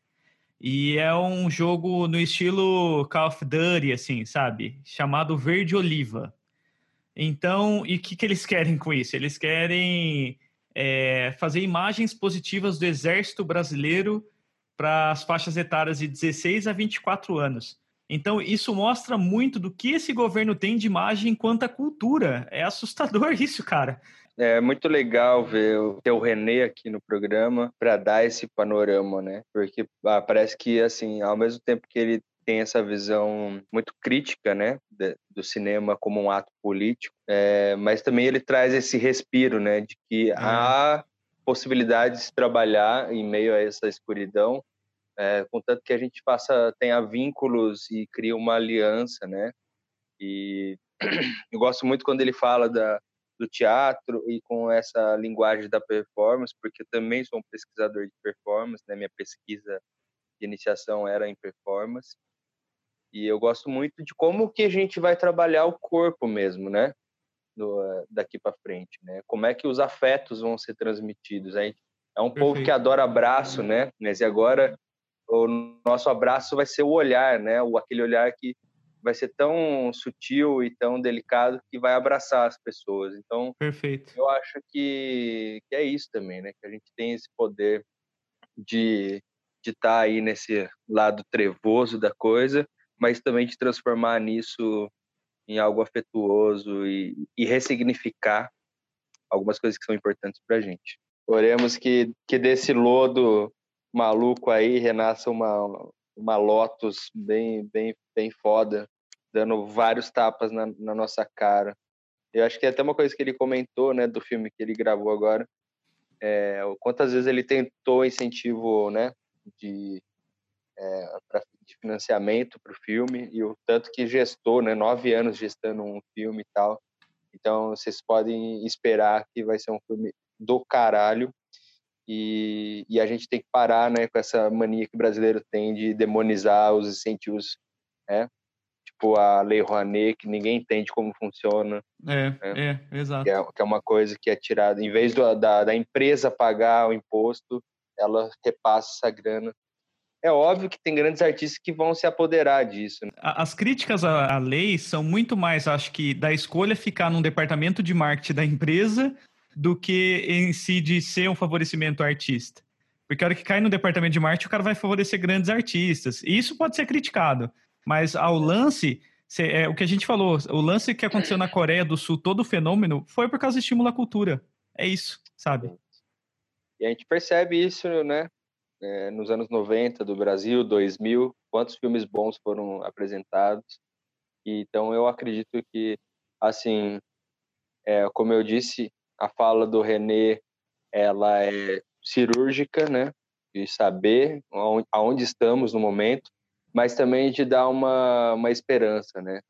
E é um jogo no estilo Call of Duty, assim, sabe? Chamado Verde Oliva. Então, e o que, que eles querem com isso? Eles querem é, fazer imagens positivas do Exército Brasileiro para as faixas etárias de 16 a 24 anos. Então, isso mostra muito do que esse governo tem de imagem quanto à cultura. É assustador isso, cara.
É muito legal ver ter o René aqui no programa para dar esse panorama, né? Porque ah, parece que, assim, ao mesmo tempo que ele tem essa visão muito crítica, né, do cinema como um ato político, é, mas também ele traz esse respiro, né, de que é. há possibilidades de trabalhar em meio a essa escuridão, é, contanto que a gente faça tenha vínculos e cria uma aliança, né? E eu gosto muito quando ele fala da, do teatro e com essa linguagem da performance, porque eu também sou um pesquisador de performance, né? Minha pesquisa de iniciação era em performance. E eu gosto muito de como que a gente vai trabalhar o corpo mesmo, né? Do, daqui para frente, né? Como é que os afetos vão ser transmitidos? A gente, é um Perfeito. povo que adora abraço, né? Mas e agora o nosso abraço vai ser o olhar, né? O aquele olhar que vai ser tão sutil e tão delicado que vai abraçar as pessoas. Então,
Perfeito.
eu acho que, que é isso também, né? Que a gente tem esse poder de de estar tá aí nesse lado trevoso da coisa mas também de transformar nisso em algo afetuoso e, e ressignificar algumas coisas que são importantes para a gente. Oremos que, que desse lodo maluco aí renasça uma, uma Lotus bem, bem, bem foda, dando vários tapas na, na nossa cara. Eu acho que é até uma coisa que ele comentou, né, do filme que ele gravou agora, é, quantas vezes ele tentou incentivo, né, de é, pra, de financiamento para o filme e o tanto que gestou, né, nove anos gestando um filme e tal. Então vocês podem esperar que vai ser um filme do caralho e, e a gente tem que parar, né, com essa mania que o brasileiro tem de demonizar os incentivos, né? Tipo, tipo a Lei Rouanet, que ninguém entende como funciona.
É, né? é, exato.
Que é, que é, uma coisa que é tirada, em vez do, da, da empresa pagar o imposto, ela repassa essa grana. É óbvio que tem grandes artistas que vão se apoderar disso. Né?
As críticas à, à lei são muito mais, acho que, da escolha ficar num departamento de marketing da empresa do que em si de ser um favorecimento ao artista. Porque a hora que cai no departamento de marketing, o cara vai favorecer grandes artistas. E isso pode ser criticado. Mas ao lance, é, o que a gente falou, o lance que aconteceu na Coreia do Sul, todo o fenômeno, foi por causa do estímulo à cultura. É isso, sabe?
E a gente percebe isso, né? É, nos anos 90 do Brasil, 2000, quantos filmes bons foram apresentados. E, então eu acredito que, assim, é, como eu disse, a fala do René, ela é cirúrgica, né? De saber aonde, estamos no momento, mas também de dar uma, uma esperança, né?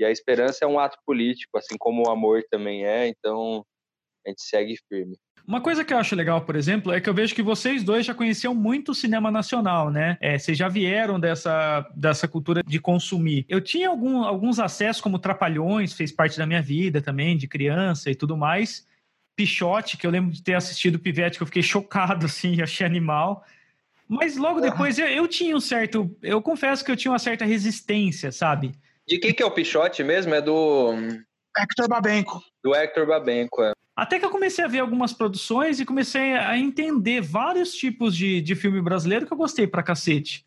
E a esperança é um ato político, assim como o amor também é, então a gente segue firme.
Uma coisa que eu acho legal, por exemplo, é que eu vejo que vocês dois já conheciam muito o cinema nacional, né? É, vocês já vieram dessa, dessa cultura de consumir. Eu tinha algum, alguns acessos, como Trapalhões, fez parte da minha vida também, de criança e tudo mais. Pichote, que eu lembro de ter assistido o Pivete, que eu fiquei chocado, assim, achei animal. Mas logo depois eu, eu, tinha um certo. Eu confesso que eu tinha uma certa resistência, sabe?
De quem que é o Pichote mesmo? É do.
Hector Babenco.
Do Hector Babenco, é.
Até que eu comecei a ver algumas produções e comecei a entender vários tipos de, de filme brasileiro que eu gostei pra cacete.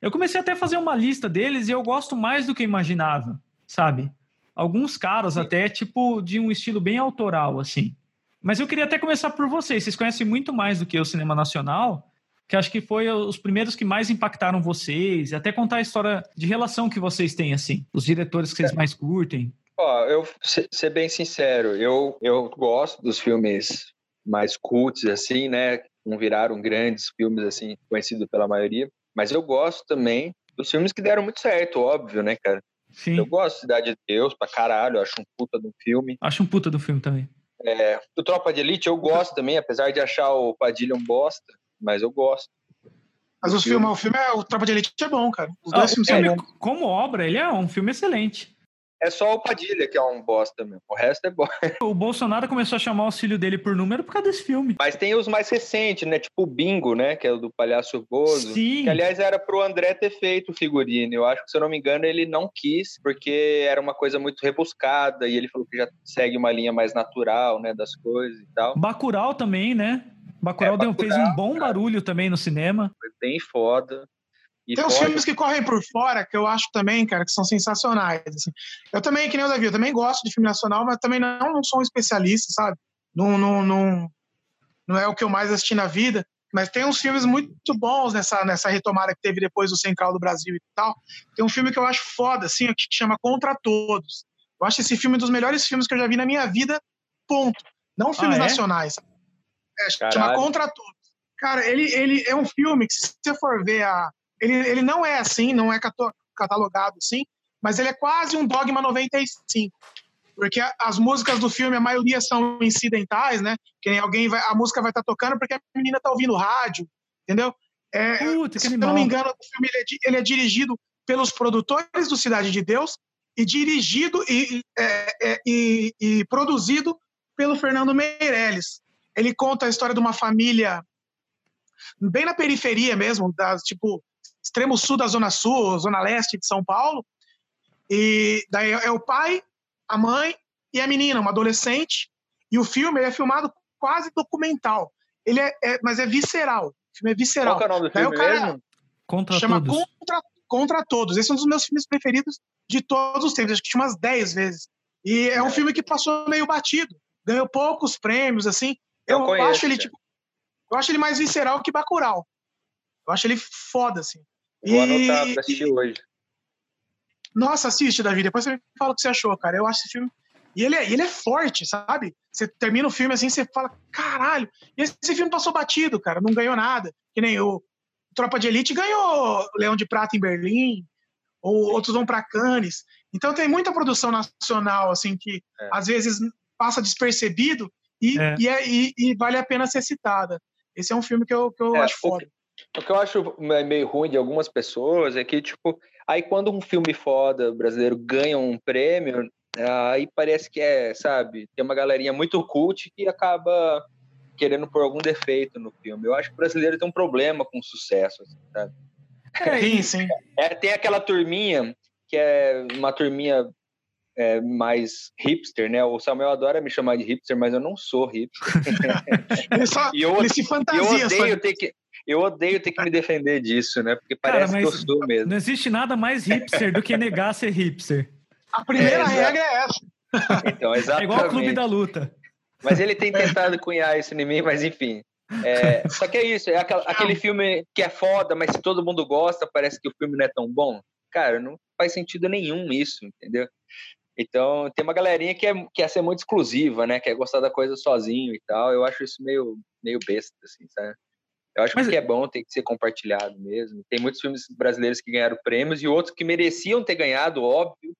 Eu comecei até a fazer uma lista deles e eu gosto mais do que eu imaginava, sabe? Alguns caras até, tipo, de um estilo bem autoral, assim. Mas eu queria até começar por vocês. Vocês conhecem muito mais do que o cinema nacional, que acho que foi os primeiros que mais impactaram vocês, e até contar a história de relação que vocês têm, assim, os diretores que vocês é. mais curtem.
Ó, eu ser bem sincero, eu, eu gosto dos filmes mais cults, assim, né? Não viraram grandes filmes, assim, conhecidos pela maioria, mas eu gosto também dos filmes que deram muito certo, óbvio, né, cara? Sim. Eu gosto de Cidade de Deus pra caralho, acho um puta do filme.
Acho um puta do filme também.
É, do Tropa de Elite eu gosto também, apesar de achar o Padilha um bosta, mas eu gosto.
Mas o filme, o filme é, o Tropa de Elite é bom, cara. Os ah, dois filmes
são bons. Como obra, ele é um filme excelente.
É só o Padilha que é um bosta mesmo. O resto é bom.
O Bolsonaro começou a chamar o filho dele por número por causa desse filme.
Mas tem os mais recentes, né? Tipo o Bingo, né? Que é o do Palhaço Bozo.
Sim.
Que, aliás, era pro André ter feito o figurino. Eu acho que, se eu não me engano, ele não quis, porque era uma coisa muito rebuscada. E ele falou que já segue uma linha mais natural, né? Das coisas e tal.
Bacurau também, né? Bacurau, é, Bacurau fez um bom barulho também no cinema.
Foi bem foda.
E Tem uns filmes que correm por fora que eu acho também, cara, que são sensacionais. Assim. Eu também, que nem o Davi, eu também gosto de filme nacional, mas também não, não sou um especialista, sabe? Não, não, não, não é o que eu mais assisti na vida. Mas tem uns filmes muito bons nessa, nessa retomada que teve depois do Central do Brasil e tal. Tem um filme que eu acho foda, assim, que chama Contra Todos. Eu acho esse filme um dos melhores filmes que eu já vi na minha vida, ponto. Não filmes ah, é? nacionais. É, chama Contra Todos. Cara, ele, ele é um filme que, se você for ver a, ele, ele não é assim, não é catalogado assim, mas ele é quase um Dogma 95. Porque as músicas do filme, a maioria são incidentais, né? Que nem alguém vai, a música vai estar tá tocando porque a menina está ouvindo rádio, entendeu? É, Puta, se eu não me engano, o filme ele é, ele é, dirigido pelos produtores do Cidade de Deus e dirigido e, é, é, e, e produzido pelo Fernando Meirelles. Ele conta a história de uma família bem na periferia mesmo, das, tipo, extremo sul da Zona Sul, Zona Leste de São Paulo. E daí é o pai, a mãe e a menina, uma adolescente. E o filme é filmado quase documental. Ele é, é, mas é visceral. O filme é visceral.
Qual é o nome do filme o cara mesmo?
Contra
chama
todos.
Contra, Contra Todos. Esse é um dos meus filmes preferidos de todos os tempos. Acho que tinha umas 10 vezes. E é um é. filme que passou meio batido. Ganhou poucos prêmios, assim. Eu, eu conheço, acho ele, tipo, eu acho ele mais visceral que Bacurau. Eu acho ele foda, assim.
Vou anotar pra assistir hoje.
Nossa, assiste, Davi. Depois você me fala o que você achou, cara. Eu acho esse filme. E ele é, ele é forte, sabe? Você termina o filme assim, você fala, caralho. E esse filme passou batido, cara. Não ganhou nada. Que nem o Tropa de Elite ganhou Leão de Prata em Berlim, ou outros vão para Cannes. Então tem muita produção nacional, assim, que é. às vezes passa despercebido e, é. E, é, e, e, vale a pena ser citada. Esse é um filme que eu, que eu é, acho foda.
O que eu acho meio ruim de algumas pessoas é que, tipo, Aí quando um filme foda brasileiro ganha um prêmio, aí parece que é, sabe, tem uma galerinha muito cult que acaba querendo pôr algum defeito no filme. Eu acho que o brasileiro tem um problema com sucesso, assim, sabe?
É, sim, sim.
É, tem aquela turminha que é uma turminha é, mais hipster, né? O Samuel adora me chamar de hipster, mas eu não sou hipster.
ele, só, eu, ele se fantasia.
Eu odeio, ter que, eu odeio ter que me defender disso, né? Porque parece Cara, que eu sou mesmo.
Não existe nada mais hipster do que negar ser hipster.
A primeira é, regra é essa.
Então, exatamente.
É igual o clube da luta.
Mas ele tem tentado cunhar isso em mim, mas enfim. É, só que é isso, é aquele filme que é foda, mas se todo mundo gosta, parece que o filme não é tão bom. Cara, não faz sentido nenhum isso, entendeu? Então, tem uma galerinha que é, quer ser muito exclusiva, né? Quer gostar da coisa sozinho e tal. Eu acho isso meio, meio besta, assim, sabe? Eu acho Mas... que é bom, tem que ser compartilhado mesmo. Tem muitos filmes brasileiros que ganharam prêmios e outros que mereciam ter ganhado, óbvio,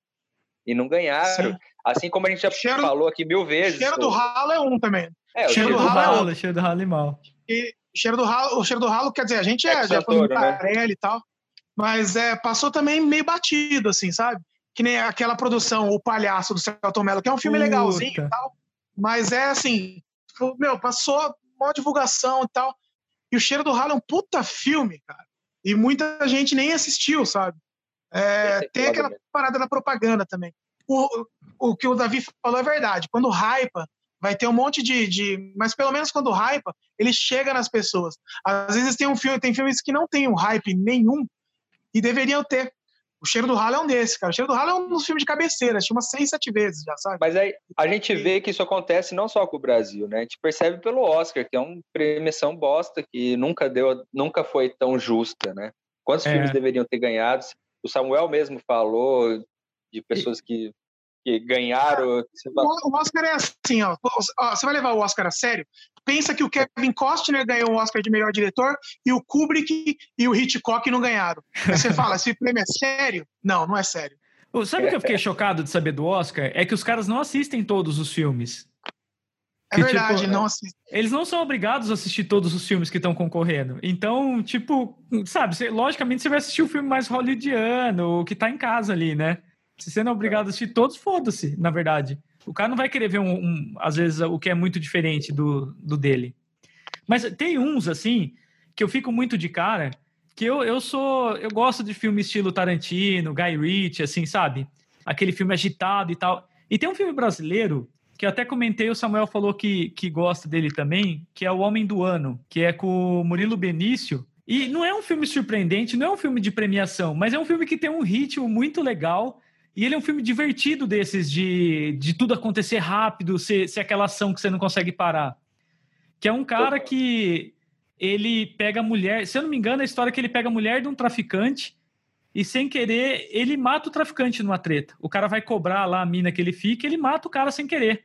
e não ganharam. Sim. Assim como a gente já cheiro, falou aqui mil vezes.
Cheiro do ralo é um também.
É, o cheiro, cheiro do, do ralo, ralo é um. Cheiro do ralo é mal.
E cheiro do ralo, o cheiro do ralo, quer dizer, a gente é, é já foi né? e tal, mas é, passou também meio batido, assim, sabe? Que nem aquela produção, O Palhaço, do Celton Mello, que é um filme Puta. legalzinho e tal, mas é assim, meu, passou uma divulgação e tal, e o Cheiro do Ralo é um puta filme, cara, e muita gente nem assistiu, sabe? É, tem aquela parada da propaganda também o, o que o Davi falou é verdade. Quando hypa, vai ter um monte de, de, Mas pelo menos quando hypa, ele chega nas pessoas. Às vezes tem um filme, tem filmes que não tem um hype nenhum e deveriam ter. O Cheiro do Ralo é um desses, cara. O Cheiro do Ralo é um dos filmes de cabeceira, assisti umas seis, sete vezes já, sabe?
Mas aí a gente vê que isso acontece não só com o Brasil, né? A gente percebe pelo Oscar, que é uma premiação bosta, que nunca deu, nunca foi tão justa, né? Quantos é. filmes deveriam ter ganhado? O Samuel mesmo falou de pessoas que, que ganharam.
O Oscar é assim, ó, Você vai levar o Oscar a sério? Pensa que o Kevin Costner ganhou o Oscar de melhor diretor e o Kubrick e o Hitchcock não ganharam. Aí você fala, esse prêmio é sério? Não, não é sério.
Sabe o que eu fiquei chocado de saber do Oscar? É que os caras não assistem todos os filmes.
É que, verdade, tipo, não assistem.
Eles não são obrigados a assistir todos os filmes que estão concorrendo. Então, tipo, sabe, você, logicamente você vai assistir o filme mais hollywoodiano, o que tá em casa ali, né? Se você não é obrigado a assistir todos, foda-se, na verdade. O cara não vai querer ver, um, um, às vezes, o que é muito diferente do, do dele. Mas tem uns, assim, que eu fico muito de cara, que eu, eu sou... Eu gosto de filme estilo Tarantino, Guy Ritchie, assim, sabe? Aquele filme agitado e tal. E tem um filme brasileiro que eu até comentei, o Samuel falou que, que gosta dele também, que é O Homem do Ano, que é com o Murilo Benício. E não é um filme surpreendente, não é um filme de premiação, mas é um filme que tem um ritmo muito legal e ele é um filme divertido desses, de, de tudo acontecer rápido, ser, ser aquela ação que você não consegue parar. Que é um cara que ele pega a mulher, se eu não me engano, a história é que ele pega a mulher de um traficante e sem querer ele mata o traficante numa treta. O cara vai cobrar lá a mina que ele fica, e ele mata o cara sem querer.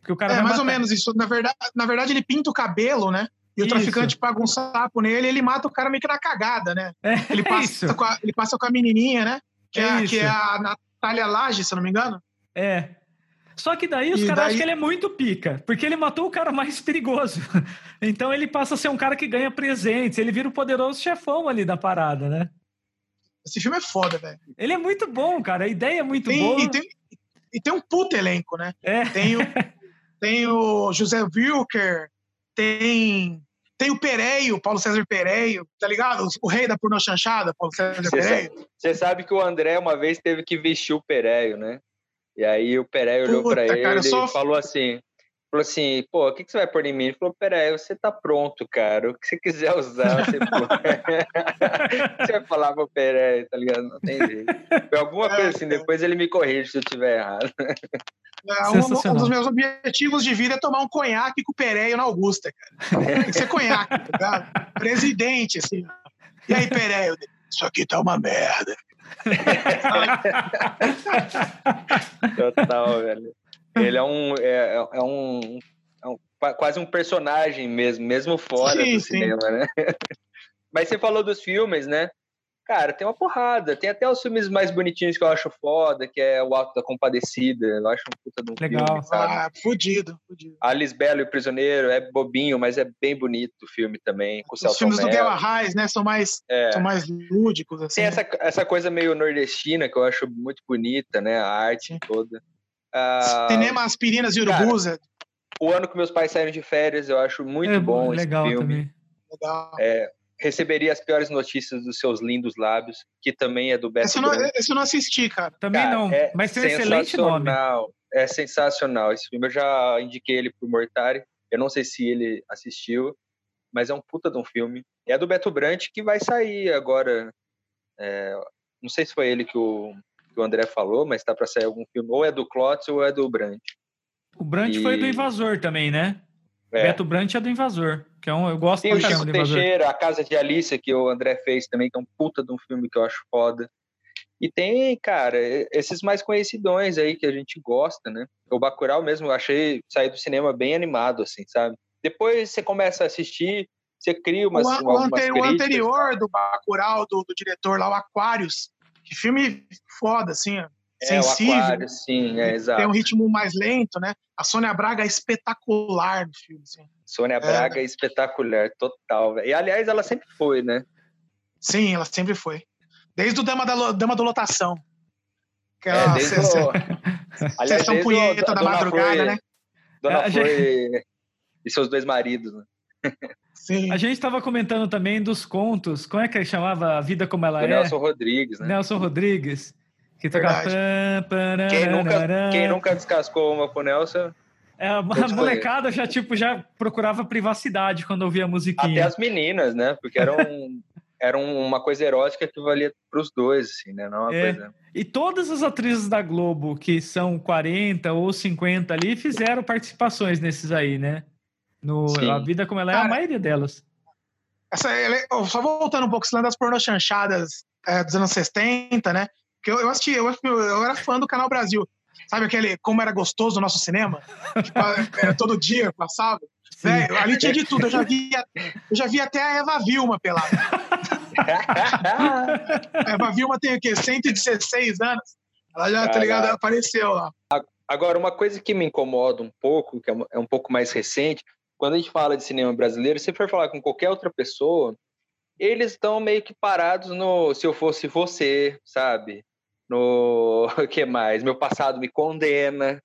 Porque o cara é mais matar. ou menos isso. Na verdade, na verdade, ele pinta o cabelo, né? E o isso. traficante paga um sapo nele, ele mata o cara meio que na cagada, né? É, ele, passa é com a, ele passa com a menininha, né? Que é, é que é a, Talha Laje, se não me engano.
É. Só que daí os caras daí... acham que ele é muito pica, porque ele matou o cara mais perigoso. Então ele passa a ser um cara que ganha presentes, ele vira o poderoso chefão ali da parada, né?
Esse filme é foda, velho.
Ele é muito bom, cara. A ideia é muito tem, boa.
E tem, e tem um puto elenco, né? É. Tem, o, tem o José Wilker, tem tem o Pereio, Paulo César Pereio, tá ligado? O rei da porno chanchada, Paulo César cê Pereio.
Você sabe, que o André uma vez teve que vestir o Pereio, né? E aí o Pereio olhou para ele só... e falou assim, falou assim, pô, o que, que você vai pôr em mim? Ele falou, Pereio, você tá pronto, cara. O que você quiser usar, você você vai falar pro Pereio, tá ligado? Não tem jeito. Foi alguma é, coisa assim, depois ele me corrige se eu estiver errado.
É, um, um, dos meus objetivos de vida é tomar um conhaque com o Pereio na Augusta, cara. Tem que ser conhaque, tá ligado? Presidente, assim. E aí, Pereio? Isso aqui tá uma merda.
Total, velho. Ele é um, é, é um, é um quase um personagem mesmo, mesmo fora sim, do cinema, sim. né? Mas você falou dos filmes, né? Cara, tem uma porrada. Tem até os filmes mais bonitinhos que eu acho foda, que é o Alto da Compadecida. Eu acho um puta de um
Legal.
filme, sabe?
Ah, fudido, fudido.
Alice Belo e o Prisioneiro é bobinho, mas é bem bonito o filme também. Com
Os
Celton
filmes do
Mello.
Guerra Reis, né, são mais,
É.
são mais lúdicos, assim.
Tem essa, essa coisa meio nordestina que eu acho muito bonita, né? A arte
Sim.
toda. Ah,
Cinema Aspirinas e
cara,
Urubus, é
o ano que meus pais saíram de férias, eu acho muito
é
bom esse
legal
filme.
também.
legal.
Receberia as piores notícias dos seus lindos lábios, que também é do Beto
Esse eu, não,
Branco.
esse eu não assisti, cara.
Também
Cara,
não,
é
mas tem um excelente nome.
sensacional, É sensacional. Esse filme eu já indiquei ele pro Mortari. Eu não sei se ele assistiu, mas é um puta de um filme. É do Beto Brant que vai sair agora. é, não sei se foi ele que o, que o André falou, mas tá para sair algum filme. Ou é do Klotz ou é do Brant.
O Brant foi do
E-
Invasor também, né?
É.
Beto Brant é do Invasor, que é um, eu gosto
Tem o Chico. Teixeira, A Casa de Alicia, que o André fez também, que é um puta de um filme que eu acho foda. E tem, cara, esses mais conhecidões aí que a gente gosta, né? O Bacurau mesmo, eu achei sair do cinema bem animado, assim, sabe? Depois você começa a assistir, você cria umas,
o, a- o
algumas
ante- o anterior do Bacurau, do, do diretor lá, o Aquarius, que filme foda, assim, ó,
É, o
sensível.
Aquário, sim, é,
Tem
exato.
um ritmo mais lento, né? A Sônia Braga é espetacular no filme, assim.
Sônia
É.
Braga é espetacular, total. velho. E, aliás, ela sempre foi, né?
Sim, ela sempre foi. Desde o Dama da, Dama do Lotação. Que
É,
ela-
desde
cê-
o... Aliás, o-
punheta da
Dona
madrugada,
Flor-
né?
Dona
É,
Flor e- e seus dois maridos, né?
Sim.
A gente estava comentando também dos contos, como é que ele chamava A Vida Como Ela
Do
É?
Nelson Rodrigues, né?
Nelson Rodrigues. Que pam,
Quem nunca, quem nunca descascou uma pro Nelson,
É, a molecada já, tipo, já procurava privacidade quando ouvia a
até
musiquinha.
as meninas, né? Porque era, um, era um- uma coisa erótica que valia pros dois, assim, né? Não uma
É.
coisa...
E todas as atrizes da Globo, que são 40 ou 50 ali, fizeram participações nesses aí, né? No
Sim.
A Vida Como Ela é, a
Cara,
maioria delas.
Essa, só voltando um pouco, esse lance das pornochanchadas é, dos anos 60, né? Porque eu, eu assisti, eu, eu era fã do Canal Brasil. Sabe aquele como era gostoso o nosso cinema? Tipo, era todo dia, passava. Ali tinha de tudo. Eu já vi, eu já vi até a Eva Vilma pelada. A Eva Vilma tem o quê? 116 anos. Ela já, tá ligado?
Caraca.
Apareceu lá.
Agora, uma coisa que me incomoda um pouco, que é é um pouco mais recente, quando a gente fala de cinema brasileiro, se for falar com qualquer outra pessoa, eles estão meio que parados no Se Eu Fosse Você, sabe? No o que mais? Meu passado me condena.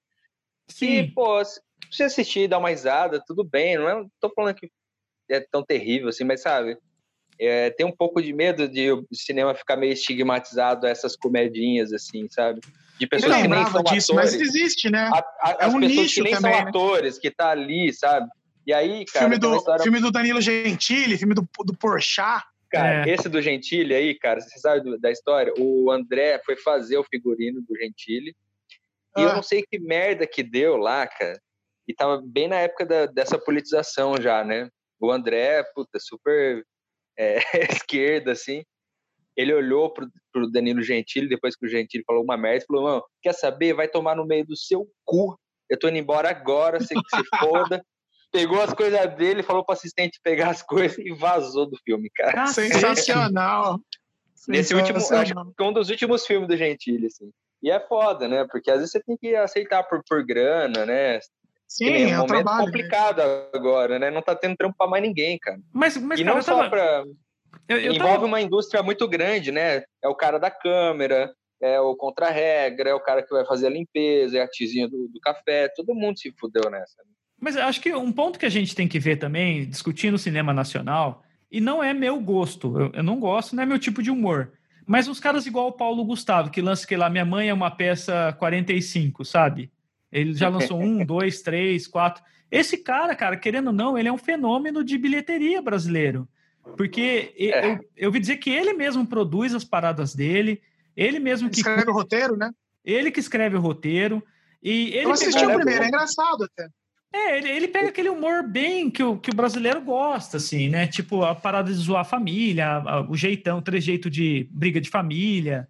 Sim.
pô, se você assistir e dar uma risada, tudo bem. Não é, tô falando que é tão terrível assim, mas sabe? É, tem um pouco de medo de o cinema ficar meio estigmatizado a essas comedinhas, assim, sabe? De pessoas que nem são
disso,
atores.
mas existe, né?
A- a-
É
as
um
pessoas que nem
também,
são
né?
atores, que tá ali, sabe? E aí, cara,
filme, do,
história-
filme do Danilo Gentili, filme do, do Porchat.
Cara,
É.
esse do Gentili aí, cara, você sabe do- da história? O André foi fazer o figurino do Gentili e eu
Ah.
não sei que merda que deu lá, cara. E tava bem na época da- dessa politização já, né? O André, puta, super é, esquerda, assim. Ele olhou pro, pro Danilo Gentili, depois que o Gentili falou uma merda, e falou, mano, quer saber? Vai tomar no meio do seu cu. Eu tô indo embora agora, você que se foda. Pegou as coisas dele, falou pro assistente pegar as coisas e vazou do filme, cara.
Sensacional.
Nesse último, acho que é um dos últimos filmes do Gentili, assim. E é foda, né? Porque às vezes você tem que aceitar por, por grana, né?
Sim, é
um momento
trabalho. né?
complicado agora, né? Não tá tendo trampo pra mais ninguém, cara.
Mas, mas
e
cara,
não
eu
só
tava,
pra.
eu, eu
envolve
tava-
uma indústria muito grande, né? É o cara da câmera, é o contra-regra, é o cara que vai fazer a limpeza, é a tizinha do, do café. Todo mundo se fudeu nessa. né?
Mas acho que um ponto que a gente tem que ver também, discutindo o cinema nacional, e não é meu gosto, eu, eu não gosto, não é meu tipo de humor. Mas uns caras igual o Paulo Gustavo, que lança que lá, Minha Mãe é uma peça 45, sabe? Ele já lançou um, dois, três, quatro. Esse cara, cara, querendo ou não, ele é um fenômeno de bilheteria brasileiro. Porque
É.
eu, eu ouvi dizer que ele mesmo produz as paradas dele, ele mesmo que.
Escreve o roteiro, né?
Ele que escreve o roteiro. E ele
Eu assisti o primeiro, é engraçado até.
É, ele, ele pega aquele humor bem que o, que o brasileiro gosta, assim, né? Tipo, a parada de zoar a família, a- a- o jeitão, o trejeito de briga de família.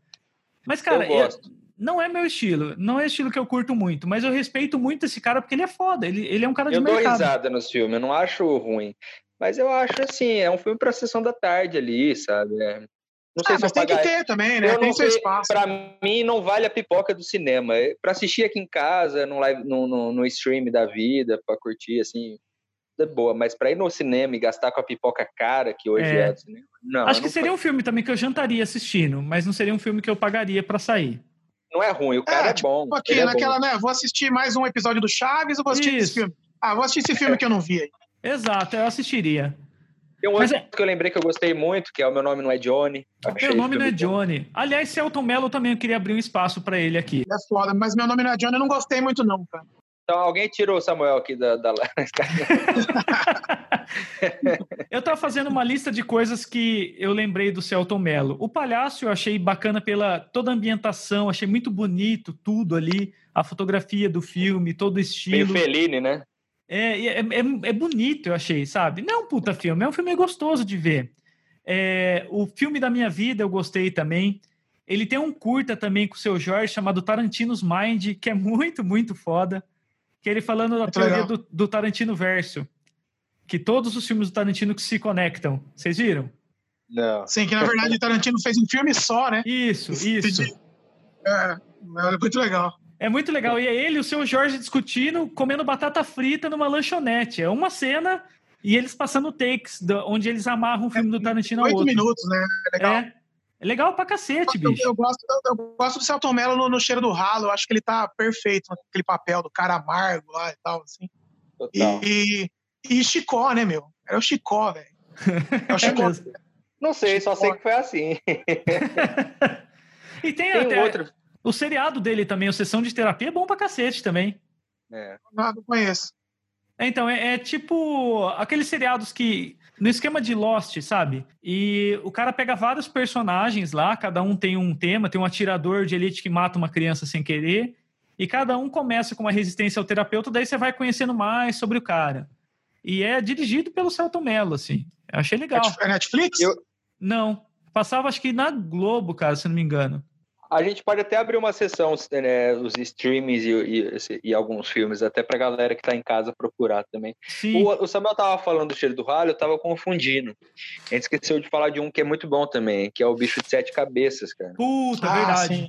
Mas, cara,
eu gosto.
não é meu estilo. Não é estilo que eu curto muito, mas eu respeito muito esse cara porque ele é foda. Ele, ele é um cara de
Eu dou
mercado.
risada nos filmes, eu não acho ruim. Mas eu acho assim, é um filme pra sessão da tarde ali, sabe? É, Não sei
Ah,
se
mas
eu
tem que ter também, né?
Eu
Tem seu
sei,
espaço.
pra mim não vale a pipoca do cinema. É, Pra assistir aqui em casa, no, live, no, no, no stream da vida, pra curtir, assim, é boa. Mas pra ir no cinema e gastar com a pipoca cara que hoje
É.
é, do cinema, não.
Acho que
não,
seria um filme também que eu jantaria assistindo, mas não seria um filme que eu pagaria pra sair.
não é ruim, o cara é,
tipo,
bom.
Aqui,
é
naquela,
bom.
né? Vou assistir mais um episódio do Chaves ou vou assistir esse
Isso.
filme? Ah, vou assistir esse filme que eu não vi aí.
Exato, eu assistiria.
Tem um
Mas
outro que eu lembrei que eu gostei muito, que é O Meu Nome Não é Johnny. Achei
Meu nome não é. Johnny. Aliás, Celton Mello também eu queria abrir um espaço pra ele aqui.
É foda, mas meu nome não é Johnny, eu não gostei muito, não, cara.
Então alguém tirou o Samuel aqui da... da...
Eu tava fazendo uma lista de coisas que eu lembrei do Celton Mello. O Palhaço eu achei bacana pela toda a ambientação, achei muito bonito tudo ali, a fotografia do filme, todo o
Meio
estilo.
Feline, né?
É, é, é, é bonito, eu achei, sabe? Não é um puta filme, é um filme gostoso de ver. É, o filme da minha vida eu gostei também. Ele tem um curta também com o seu Jorge chamado Tarantino's Mind, que é muito, muito foda. Que é ele falando da teoria do, do Tarantino verso. Que todos os filmes do Tarantino que se conectam. Vocês viram?
Não.
Sim, que na verdade o Tarantino fez um filme só, né?
Isso, isso.
É, é muito legal.
É muito legal. E é ele e o seu Jorge discutindo, comendo batata frita numa lanchonete. É uma cena e eles passando takes, onde eles amarram o filme do Tarantino ao
Oito
outro.
minutos, né? É legal.
É. É legal pra cacete,
Eu,
bicho.
eu gosto, eu, eu gosto do Celton Mello no, no Cheiro do Ralo. Eu acho que ele tá perfeito naquele papel do cara amargo lá e tal, assim.
Total.
E, e Chicó, né, meu? Era o Chicó, velho. É o
É
Chicó.
Não sei, só sei que foi assim.
E tem,
Tem
até
outro.
O seriado dele também, o Sessão de Terapia, é bom pra cacete também.
É.
Não, não conheço.
É, Então, é, é tipo aqueles seriados que. No esquema de Lost, sabe? E o cara pega vários personagens lá, cada um tem um tema, tem um atirador de elite que mata uma criança sem querer, e cada um começa com uma resistência ao terapeuta, daí você vai conhecendo mais sobre o cara. E é dirigido pelo Celton Mello, assim. Eu achei legal.
É Netflix?
Eu-
Não. Passava, acho que na Globo, cara, se não me engano.
A gente pode até abrir uma sessão, né, os streamings e, e, e alguns filmes, até pra galera que tá em casa procurar também.
Sim.
O, o Samuel tava falando do cheiro do ralho, eu tava confundindo. A gente esqueceu de falar de um que é muito bom também, que é o Bicho de Sete Cabeças, cara.
Puta,
Ah,
verdade.
sim.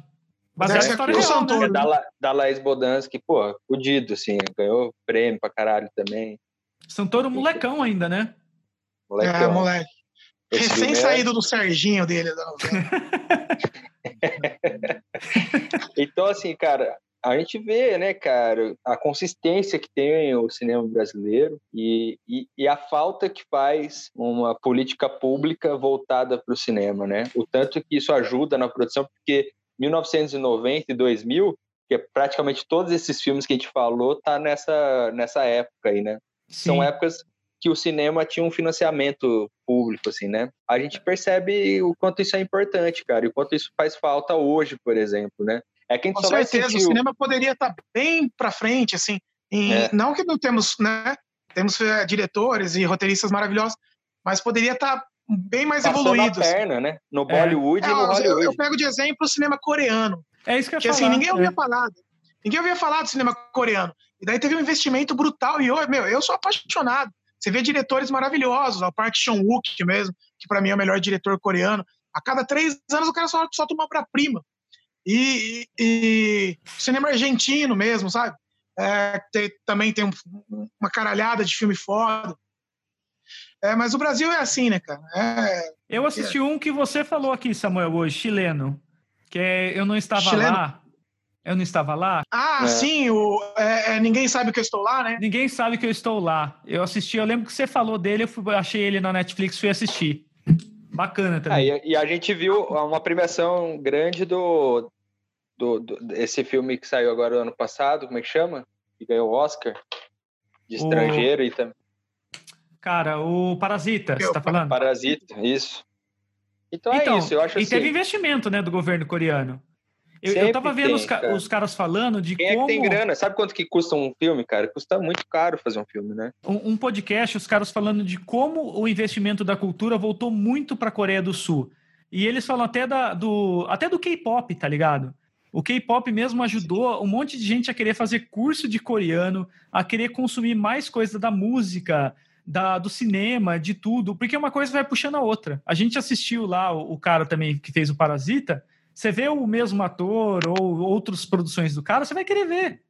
Deve
em
ser
história
com o
real,
Santoro.
né?
É da, La- da Laís Bodansky, pô, fudido, assim, ganhou prêmio pra caralho também.
Santoro molecão ainda, né?
É,
Molecão.
moleque.
Esse filme é-
Recém-saído do Serginho dele.
Então, assim, cara, a gente vê, né, cara, a consistência que tem o cinema brasileiro e, e, e a falta que faz uma política pública voltada para o cinema, né? O tanto que isso ajuda na produção, porque 1990 e 2000, que é praticamente todos esses filmes que a gente falou, tá nessa, nessa época aí, né? São
Sim.
épocas que o cinema tinha um financiamento público, assim, né? A gente percebe o quanto isso é importante, cara, e o quanto isso faz falta hoje, por exemplo, né? É que a gente
Com
só vai
certeza,
sentir
o
o-
cinema poderia estar bem para frente, assim. em-
É.
Não que não temos, né? Temos é, diretores e roteiristas maravilhosos, mas poderia estar bem mais
passando
evoluído.
a
assim.
perna, né? No
É.
Bollywood
É,
e no
eu,
Hollywood.
eu pego de exemplo o cinema coreano,
É isso que eu ia
que assim, ninguém ouvia
É.
falar. Ninguém ouvia falar do cinema coreano. E daí teve um investimento brutal. E eu, meu, eu sou apaixonado. Você vê diretores maravilhosos, o Park Chan-wook mesmo, que para mim é o melhor diretor coreano. A cada três anos o cara só solta uma obra-prima. E, e, e cinema argentino mesmo, sabe? É, tem- também tem um- uma caralhada de filme foda. É, mas o Brasil é assim, né, cara? É,
Eu assisti um que você falou aqui, Samuel, hoje, chileno. Que é Eu Não Estava
Chileno?
Lá. Eu Não Estava Lá.
Ah,
É.
sim, o, é, é, Ninguém Sabe Que Eu Estou Lá, né?
Ninguém sabe que eu estou lá. Eu assisti, eu lembro que você falou dele, eu fui- achei ele na Netflix, fui assistir. Bacana também.
e, e a gente viu uma premiação grande do, do, do- esse filme que saiu agora ano passado, como é que chama? Que ganhou o Oscar de
O-
estrangeiro e também
Cara, o Parasita, você tá falando?
Parasita, isso. Então,
Então,
é isso, eu acho
e
assim.
teve investimento, né, do governo coreano. Eu, eu tava vendo
tem,
os, ca-
cara.
os caras falando de
Quem é
como
que tem grana? Sabe quanto que custa um filme, cara? Custa muito caro fazer um filme, né?
um, um podcast, os caras falando de como o investimento da cultura voltou muito para a Coreia do Sul. E eles falam até, da, do, até do K-pop, tá ligado? O K-pop mesmo ajudou um monte de gente a querer fazer curso de coreano, a querer consumir mais coisa da música, da, do cinema, de tudo, porque uma coisa vai puxando a outra. A gente assistiu lá o, o cara também que fez o Parasita, você vê o mesmo ator ou outras produções do cara, você vai querer ver.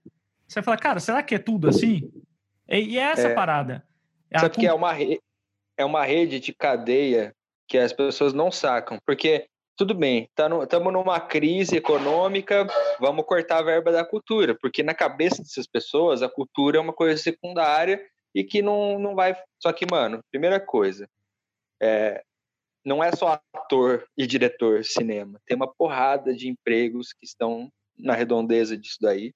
Você vai falar, cara, será que é tudo assim? E, é essa
É.
parada. A
Sabe que
cul-
é uma, re- é uma rede de cadeia que as pessoas não sacam. Porque, tudo bem, estamos numa crise econômica, vamos cortar a verba da cultura. Porque na cabeça dessas pessoas, a cultura é uma coisa secundária e que não, não vai. Só que, mano, primeira coisa, é, não é só ator e diretor de cinema. Tem uma porrada de empregos que estão na redondeza disso daí.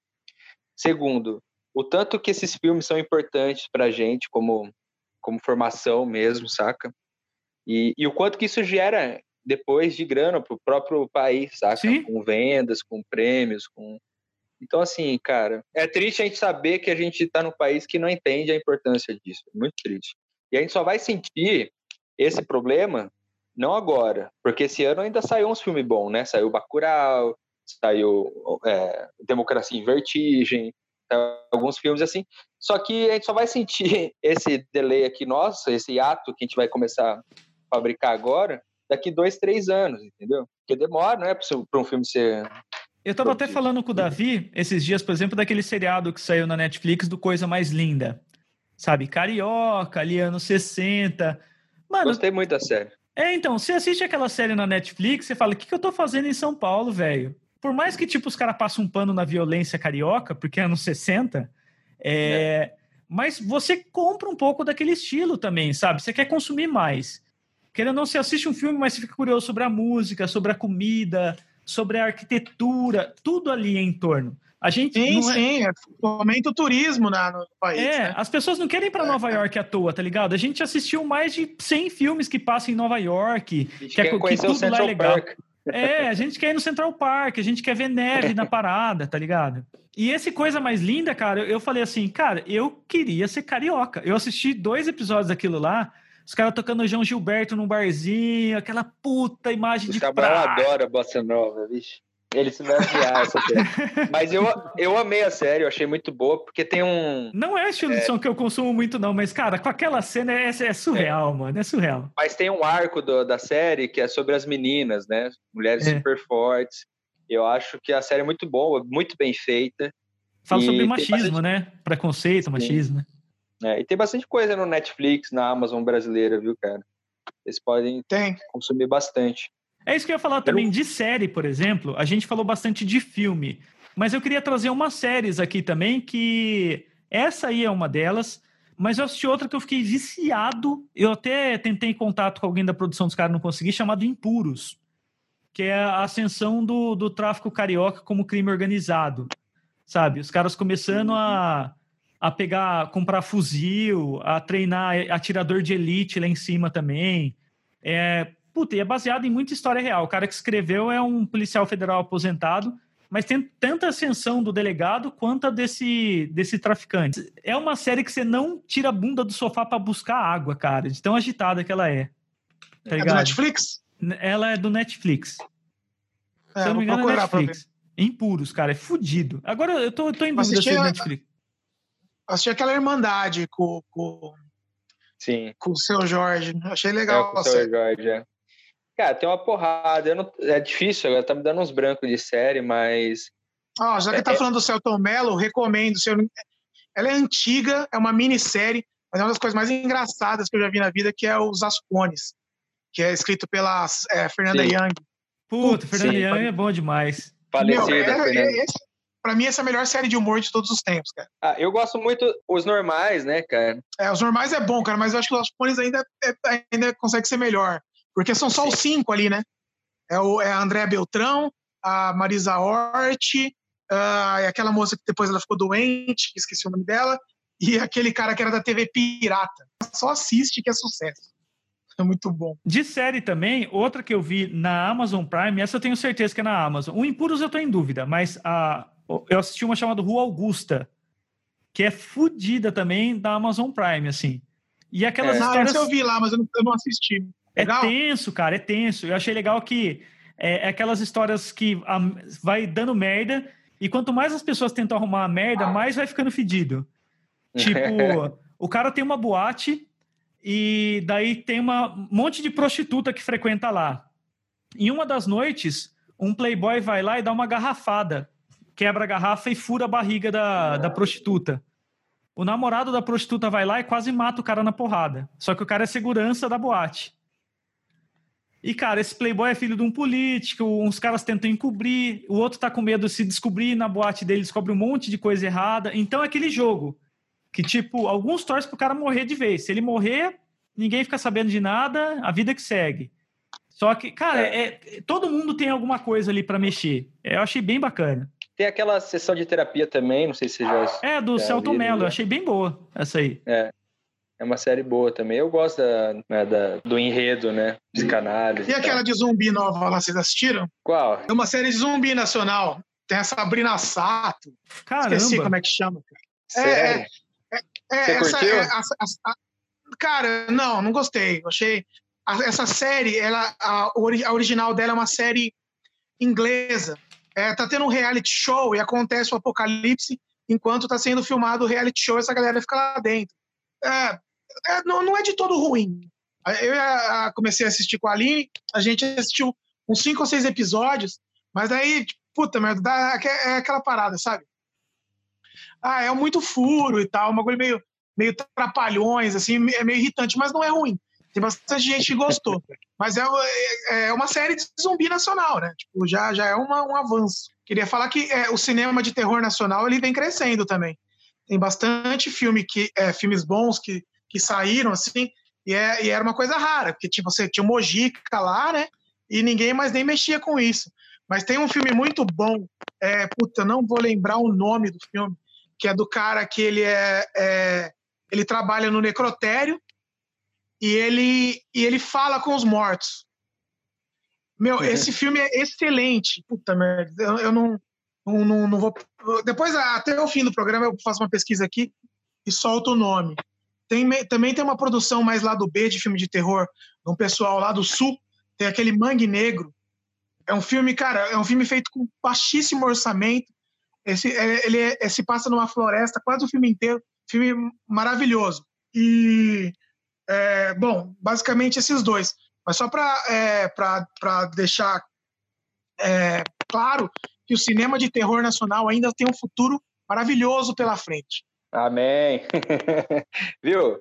Segundo, o tanto que esses filmes são importantes pra gente como como formação mesmo, saca? E, e o quanto que isso gera depois de grana pro próprio país, saca?
Sim.
Com vendas, com prêmios, com então assim, cara, é triste a gente saber que a gente tá num país que não entende a importância disso, é muito triste. E a gente só vai sentir esse problema não agora, porque esse ano ainda saiu uns filmes bons, né? Saiu Bacurau, saiu é, Democracia em Vertigem, saiu alguns filmes assim. Só que a gente só vai sentir esse delay aqui, nossa, esse ato que a gente vai começar a fabricar agora, daqui dois, três anos, entendeu? Porque demora, não é para um filme ser.
Eu tava até falando com o Davi esses dias, por exemplo, daquele seriado que saiu na Netflix do Coisa Mais Linda. Sabe? Carioca, ali anos 60. Mano,
Gostei muito da série.
É, então, você assiste aquela série na Netflix, você fala, o que, que eu tô fazendo em São Paulo, velho? Por mais que, tipo, os caras passam um pano na violência carioca, porque é anos 60, é... mas você compra um pouco daquele estilo também, sabe? Você quer consumir mais. Querendo ou não, você assiste um filme, mas você fica curioso sobre a música, sobre a comida, sobre a arquitetura, tudo ali em torno. A gente
Sim,
não é-
sim. É, fomenta o turismo na, no país.
é,
né?
as pessoas não querem ir pra Nova York à toa, tá ligado? A gente assistiu mais de 100 filmes que passam em Nova York,
A gente
que, é,
quer
que
conhecer o
tudo lá é
Central
legal.
Park.
É, a gente quer ir no Central Park, a gente quer ver neve na parada, tá ligado? E esse coisa mais linda, cara, eu, falei assim, cara, eu queria ser carioca. Eu assisti dois episódios daquilo lá, os caras tocando João Gilberto num barzinho, aquela puta imagem
O
de praia.
adora Bossa Nova, vixe. Ele se vai odiar essa série. Mas eu, eu amei a série, eu achei muito boa, porque tem um.
Não é estilo de som que eu consumo muito, não, mas, cara, com aquela cena é, é surreal, mano. É surreal.
Mas tem um arco do- da série que é sobre as meninas, né? Mulheres
É.
super fortes. Eu acho que a série é muito boa, muito bem feita.
Fala
E
sobre machismo,
bastante-
né? Preconceito, machismo, né?
né? E tem bastante coisa no Netflix, na Amazon brasileira, viu, cara? Vocês podem
Tem.
consumir bastante.
É isso que eu ia falar também de série, por exemplo. A gente falou bastante de filme, mas eu queria trazer umas séries aqui também que essa aí é uma delas. Mas eu assisti outra que eu fiquei viciado. Eu até tentei contato com alguém da produção dos caras, não consegui, chamado Impuros, que é a ascensão do, do tráfico carioca como crime organizado. Sabe? Os caras começando a, a pegar, comprar fuzil, a treinar atirador de elite lá em cima também. É, puta, e é baseado em muita história real. O cara que escreveu é um policial federal aposentado, mas tem tanta ascensão do delegado quanto a desse, desse traficante. É uma série que você não tira a bunda do sofá para buscar água, cara, de tão agitada que ela é. Tá
É do? Netflix?
Ela é do Netflix.
É,
Se eu não me engano, é. Netflix. Impuros, cara, é fudido. Agora eu tô, eu tô em dúvida
Assisti
se é
a-
Netflix.
Assisti aquela Irmandade com, com,
Sim.
com o seu Jorge. Achei
É
legal
com
a
o seu. Jorge, é. Cara, tem uma porrada. Eu não- é difícil, agora tá me dando uns brancos de série, mas.
Ó, já que
É,
tá
é-
falando do Celton Mello, recomendo. Se Ela é antiga, é uma minissérie, mas é uma das coisas mais engraçadas que eu já vi na vida, que é Os Ascones, que é escrito pela é, Fernanda
Sim.
Young.
Puta, Fernando
sim,
Young é bom demais.
Falecida,
Meu, é-
Fernanda.
é- esse- pra mim, essa é a melhor série de humor de todos os tempos, cara.
Ah, eu gosto muito os normais, né, cara?
É, os normais é bom, cara, mas eu acho que os Ascones ainda, é- ainda consegue ser melhor. Porque são só os cinco ali, né? É, o, é a Andréa Beltrão, a Marisa Hort, e aquela moça que depois ela ficou doente, que esqueci o nome dela, e aquele cara que era da TV Pirata. Só assiste que é sucesso. É muito bom.
De série também, outra que eu vi na Amazon Prime, essa eu tenho certeza que é na Amazon. O Impuros eu tô em dúvida, mas a, eu assisti uma chamada Rua Augusta, que é fodida também da Amazon Prime, assim. E aquelas
É.
Histórias.
essa eu vi lá, mas eu não, eu não assisti.
É
Legal?
tenso, cara, é tenso. Eu achei legal que é, é aquelas histórias que a- vai dando merda, e quanto mais as pessoas tentam arrumar a merda, mais vai ficando fedido. Tipo, o cara tem uma boate, e daí tem uma, um monte de prostituta que frequenta lá. Em uma das noites, um playboy vai lá e dá uma garrafada, quebra a garrafa e fura a barriga da, da prostituta. O namorado da prostituta vai lá e quase mata o cara na porrada. Só que o cara é segurança da boate. E, cara, esse playboy é filho de um político, uns caras tentam encobrir, o outro tá com medo de se descobrir na boate dele, descobre um monte de coisa errada. Então é aquele jogo que, tipo, alguns torcem pro cara morrer de vez. Se ele morrer, ninguém fica sabendo de nada, a vida que segue. Só que, cara, é, é todo mundo tem alguma coisa ali para mexer. Eu achei bem bacana.
Tem aquela sessão de terapia também, não sei se você já.
É, do Celton Mello, eu achei bem boa essa aí.
É. É uma série boa também. Eu gosto da, né, da do enredo, né? Psicanálise.
E, e aquela de zumbi nova lá, vocês assistiram?
Qual?
É uma série de zumbi nacional. Tem a Sabrina Sato.
Caramba.
Esqueci como é que chama.
Sério?
É, é, é,
Você
essa,
curtiu?
é, a, a, a, cara, não, não gostei. Achei. a- essa série, ela, a, a original dela é uma série inglesa. É, tá tendo um reality show e acontece o apocalipse enquanto tá sendo filmado o reality show, essa galera fica lá dentro. É, é, não, não é de todo ruim. Eu comecei a assistir com a Aline, a gente assistiu uns cinco ou seis episódios, mas aí, tipo, puta merda, dá, é aquela parada, sabe? Ah, é muito furo e tal, um bagulho meio, meio trapalhões, assim, é meio irritante, mas não é ruim. Tem bastante gente que gostou. Mas é, é- é uma série de zumbi nacional, né? Tipo, já, já é uma- um avanço. Queria falar que é, o cinema de terror nacional ele vem crescendo também. Tem bastante filme que, é, filmes bons que, que saíram, assim, e, é, e era uma coisa rara, porque tipo, você tinha o Mojica lá, né? E ninguém mais nem mexia com isso. Mas tem um filme muito bom, é, puta, não vou lembrar o nome do filme, que é do cara que ele é, é ele trabalha no necrotério e ele e ele fala com os mortos. Meu, esse filme é excelente. Puta merda, eu, eu não, não, não, não vou. Depois, até o fim do programa, eu faço uma pesquisa aqui e solto o nome. Tem, também tem uma produção mais lá do B de filme de terror, um pessoal lá do sul, tem aquele Mangue Negro. É um filme, cara, é um filme feito com baixíssimo orçamento. Esse, é- ele é- é- se passa numa floresta quase o filme inteiro. Filme maravilhoso. E, é, bom, basicamente esses dois. Mas só para deixar é, claro que o cinema de terror nacional ainda tem um futuro maravilhoso pela frente.
Amém. Viu?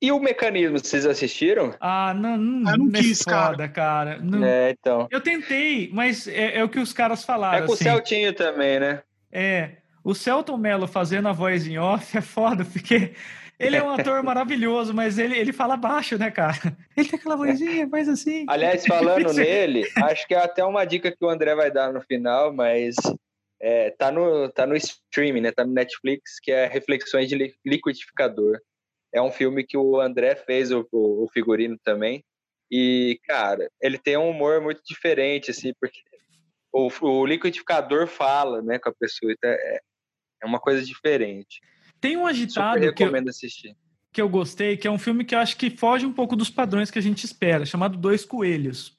E o mecanismo, vocês assistiram?
Ah, não, não,
Ah, não
é
quis, cara.
foda, cara. Não-
É, então.
Eu tentei, mas é, é o que os caras falaram.
É com o
assim.
Celtinho também, né?
É, o Celton Mello fazendo a voz em off é foda, porque ele é um ator maravilhoso, mas ele, ele fala baixo, né, cara? Ele tem aquela vozinha, mais assim.
Aliás, falando nele, acho que é até uma dica que o André vai dar no final, mas é, tá, no, tá no streaming, né? Tá no Netflix, que é Reflexões de Li- Liquidificador. É um filme que o André fez, o, o, figurino também. E, cara, ele tem um humor muito diferente, assim, porque o, o liquidificador fala, né, com a pessoa. Então é, é uma coisa diferente.
Tem um
Super
agitado que eu,
assistir.
que eu gostei, que é um filme que eu acho que foge um pouco dos padrões que a gente espera, chamado Dois Coelhos.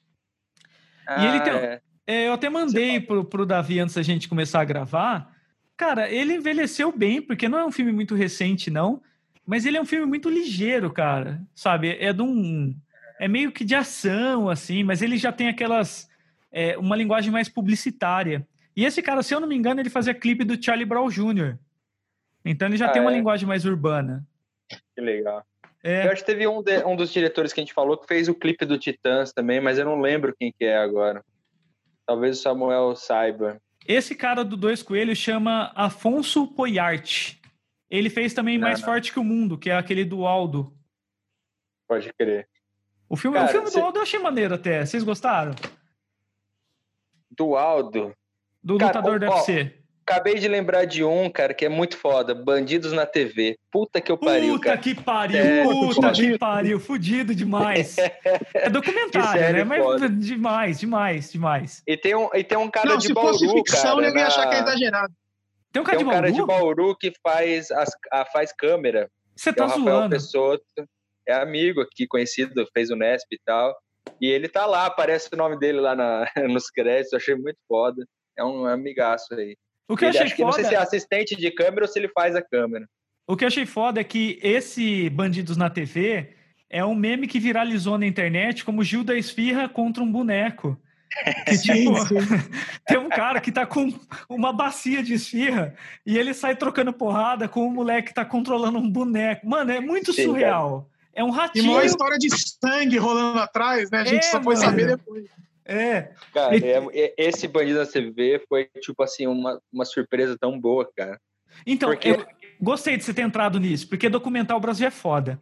E ele
Ah,
tem-
é.
É, eu até mandei pro, pro Davi antes da gente começar a gravar. Cara, ele envelheceu bem, porque não é um filme muito recente, não. Mas ele é um filme muito ligeiro, cara. Sabe? É de um. É meio que de ação, assim, mas ele já tem aquelas. é, uma linguagem mais publicitária. E esse cara, se eu não me engano, ele fazia clipe do Charlie Brown Jr. Então ele já
Ah,
tem uma
é?
linguagem mais urbana.
Que legal.
É,
Eu acho que teve um, de- um dos diretores que a gente falou que fez o clipe do Titãs também, mas eu não lembro quem que é agora. Talvez o Samuel saiba.
Esse cara do Dois Coelhos chama Afonso Poyart. Ele fez também
Não,
Mais
não.
Forte que o Mundo, que é aquele do Aldo.
Pode crer.
O filme,
Cara,
o filme
cê-
do Aldo eu achei maneiro até. Vocês gostaram?
Do Aldo.
Do
Cara,
Lutador
ó,
do
ó,
UFC.
Acabei de lembrar de um, cara, que é muito foda. Bandidos na TV. Puta que eu pariu,
Puta
cara.
que pariu,
É,
puta que pariu, fudido demais. É documentário, né? Mas
foda.
demais, demais, demais.
E tem um, e tem um cara
Não,
de
se
Bauru,
fosse ficção,
cara.
eu ia achar que é
na-
exagerado.
Tem um cara
Tem um
de
cara
Bauru?
de Bauru que faz, as, a, faz câmera.
Você
é
tá
o Rafael
zoando.
É amigo aqui, conhecido, fez o Nesp e tal. E ele tá lá, aparece o nome dele lá na- nos créditos, achei muito foda. É um amigaço aí.
O que eu
Ele,
achei
acho que não sei se é
foda,
assistente de câmera ou se ele faz a câmera.
O que eu achei foda é que esse Bandidos na TV é um meme que viralizou na internet como Gil da Esfirra contra um boneco. Que, tipo, tem um cara que tá com uma bacia de esfirra e ele sai trocando porrada com um moleque que tá controlando um boneco. Mano, é muito sim, surreal. Cara. É um ratinho.
E uma história de sangue rolando atrás, né? A gente é, só foi mano. saber depois.
É.
Cara, é, é, esse Bandido da TV foi, tipo assim, uma, uma surpresa tão boa, cara.
Então, porque... eu gostei de você ter entrado nisso, porque documentar o Brasil é foda.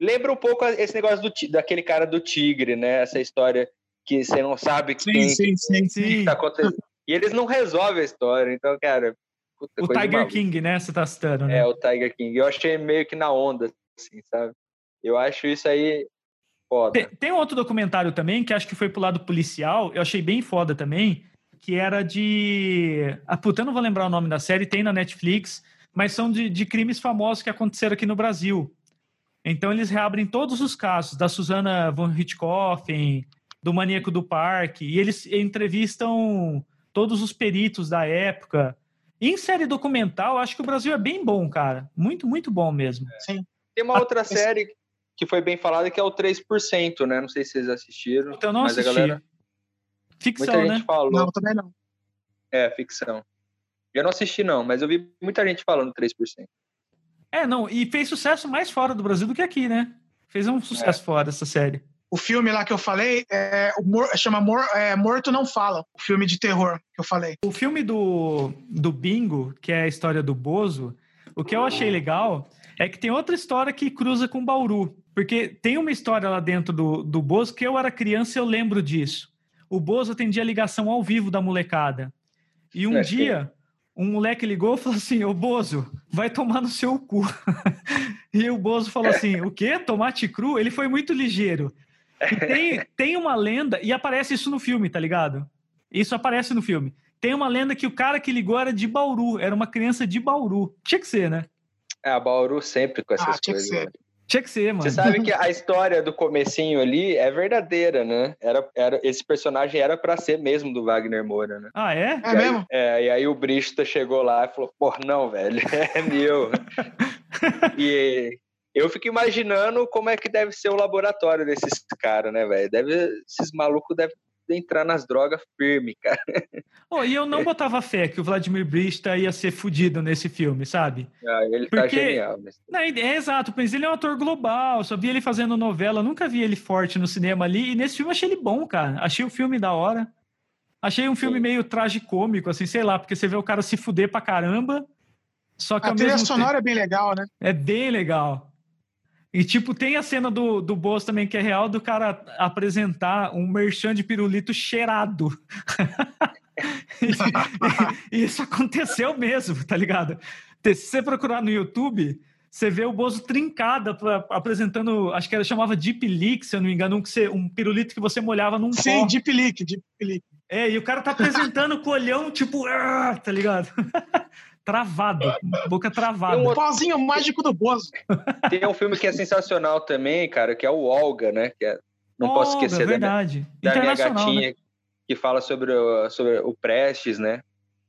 Lembra um pouco esse negócio do, daquele cara do tigre, né? Essa história que você não sabe
sim, quem, sim, sim, sim.
tá acontecendo. E eles não resolvem a história, então, cara.
Puta, o Tiger King, né? Você tá citando, né?
É, o Tiger King. Eu achei meio que na onda, assim, sabe? Eu acho isso aí foda.
Tem, tem outro documentário também, que acho que foi pro lado policial, eu achei bem foda também, que era de. Ah, puta, eu não vou lembrar o nome da série, tem na Netflix, mas são de, de crimes famosos que aconteceram aqui no Brasil. Então eles reabrem todos os casos da Susana von Richthofen, do Maníaco do Parque, e eles entrevistam todos os peritos da época. Em série documental, acho que o Brasil é bem bom, cara. Muito, muito bom mesmo.
Sim.
Tem uma outra série que foi bem falada que é o 3%, né? Não sei se vocês assistiram.
Então não assisti. Galera... Ficção,
muita
né?
gente falou.
Não, também não.
É, ficção. Eu não assisti, não, mas eu vi muita gente falando 3%.
É, não, e fez sucesso mais fora do Brasil do que aqui, né? Fez um sucesso é. fora essa série.
O filme lá que eu falei é, Mor chama Mor é, Morto Não Fala, o filme de terror que eu falei.
O filme do, do Bingo, que é a história do Bozo, o que eu achei legal é que tem outra história que cruza com Bauru. Porque tem uma história lá dentro do, do Bozo que eu era criança e eu lembro disso. O Bozo atendia ligação ao vivo da molecada. E um é, dia, um moleque ligou e falou assim: Ô Bozo, vai tomar no seu cu. e o Bozo falou assim: O quê? Tomate cru? Ele foi muito ligeiro. E tem, tem uma lenda, e aparece isso no filme, tá ligado? Isso aparece no filme. Tem uma lenda que o cara que ligou era de Bauru, era uma criança de Bauru. Tinha que ser, né?
É, a Bauru sempre com essas
ah, coisas.
Tinha que,
né?
Tinha que ser, mano.
Você sabe que a história do comecinho ali é verdadeira, né? Era, era, esse personagem era para ser mesmo do Wagner Moura, né?
Ah, é?
É aí, mesmo?
É, e aí o Brista chegou lá e falou, pô, não, velho, é meu. e eu fico imaginando como é que deve ser o laboratório desses caras, né, velho? Deve, esses malucos devem entrar nas drogas firme, cara.
Oh, e eu não botava fé que o Vladimir Brista ia ser fudido nesse filme, sabe?
Ah, ele tá Porque... tá genial. Mas...
Não, é exato, mas ele é um ator global, só vi ele fazendo novela, nunca vi ele forte no cinema ali, e nesse filme achei ele bom, cara. Achei o filme da hora. Achei um filme Sim. meio tragicômico, assim, sei lá, porque você vê o cara se fuder pra caramba, só que
A trilha sonora tempo... é bem legal, né?
É bem legal. E, tipo, tem a cena do, do Boas também que é real do cara apresentar um merchan de pirulito cheirado. e, e, isso aconteceu mesmo, tá ligado? Se você procurar no YouTube, você vê o Bozo trincada pra, apresentando, acho que era chamava Deep Leak, se eu não me engano, um, que você, um pirulito que você molhava num
Sim, pó. Deep Leak, Deep Leak.
É, e o cara tá apresentando o colhão, tipo, ah", tá ligado? travado, boca travada.
Um pozinho mágico do Bozo.
Tem um filme que é sensacional também, cara, que é o Olga, né? Que é, não Olga, posso esquecer
verdade.
da, minha, da minha gatinha né? que fala sobre o, sobre o Prestes, né?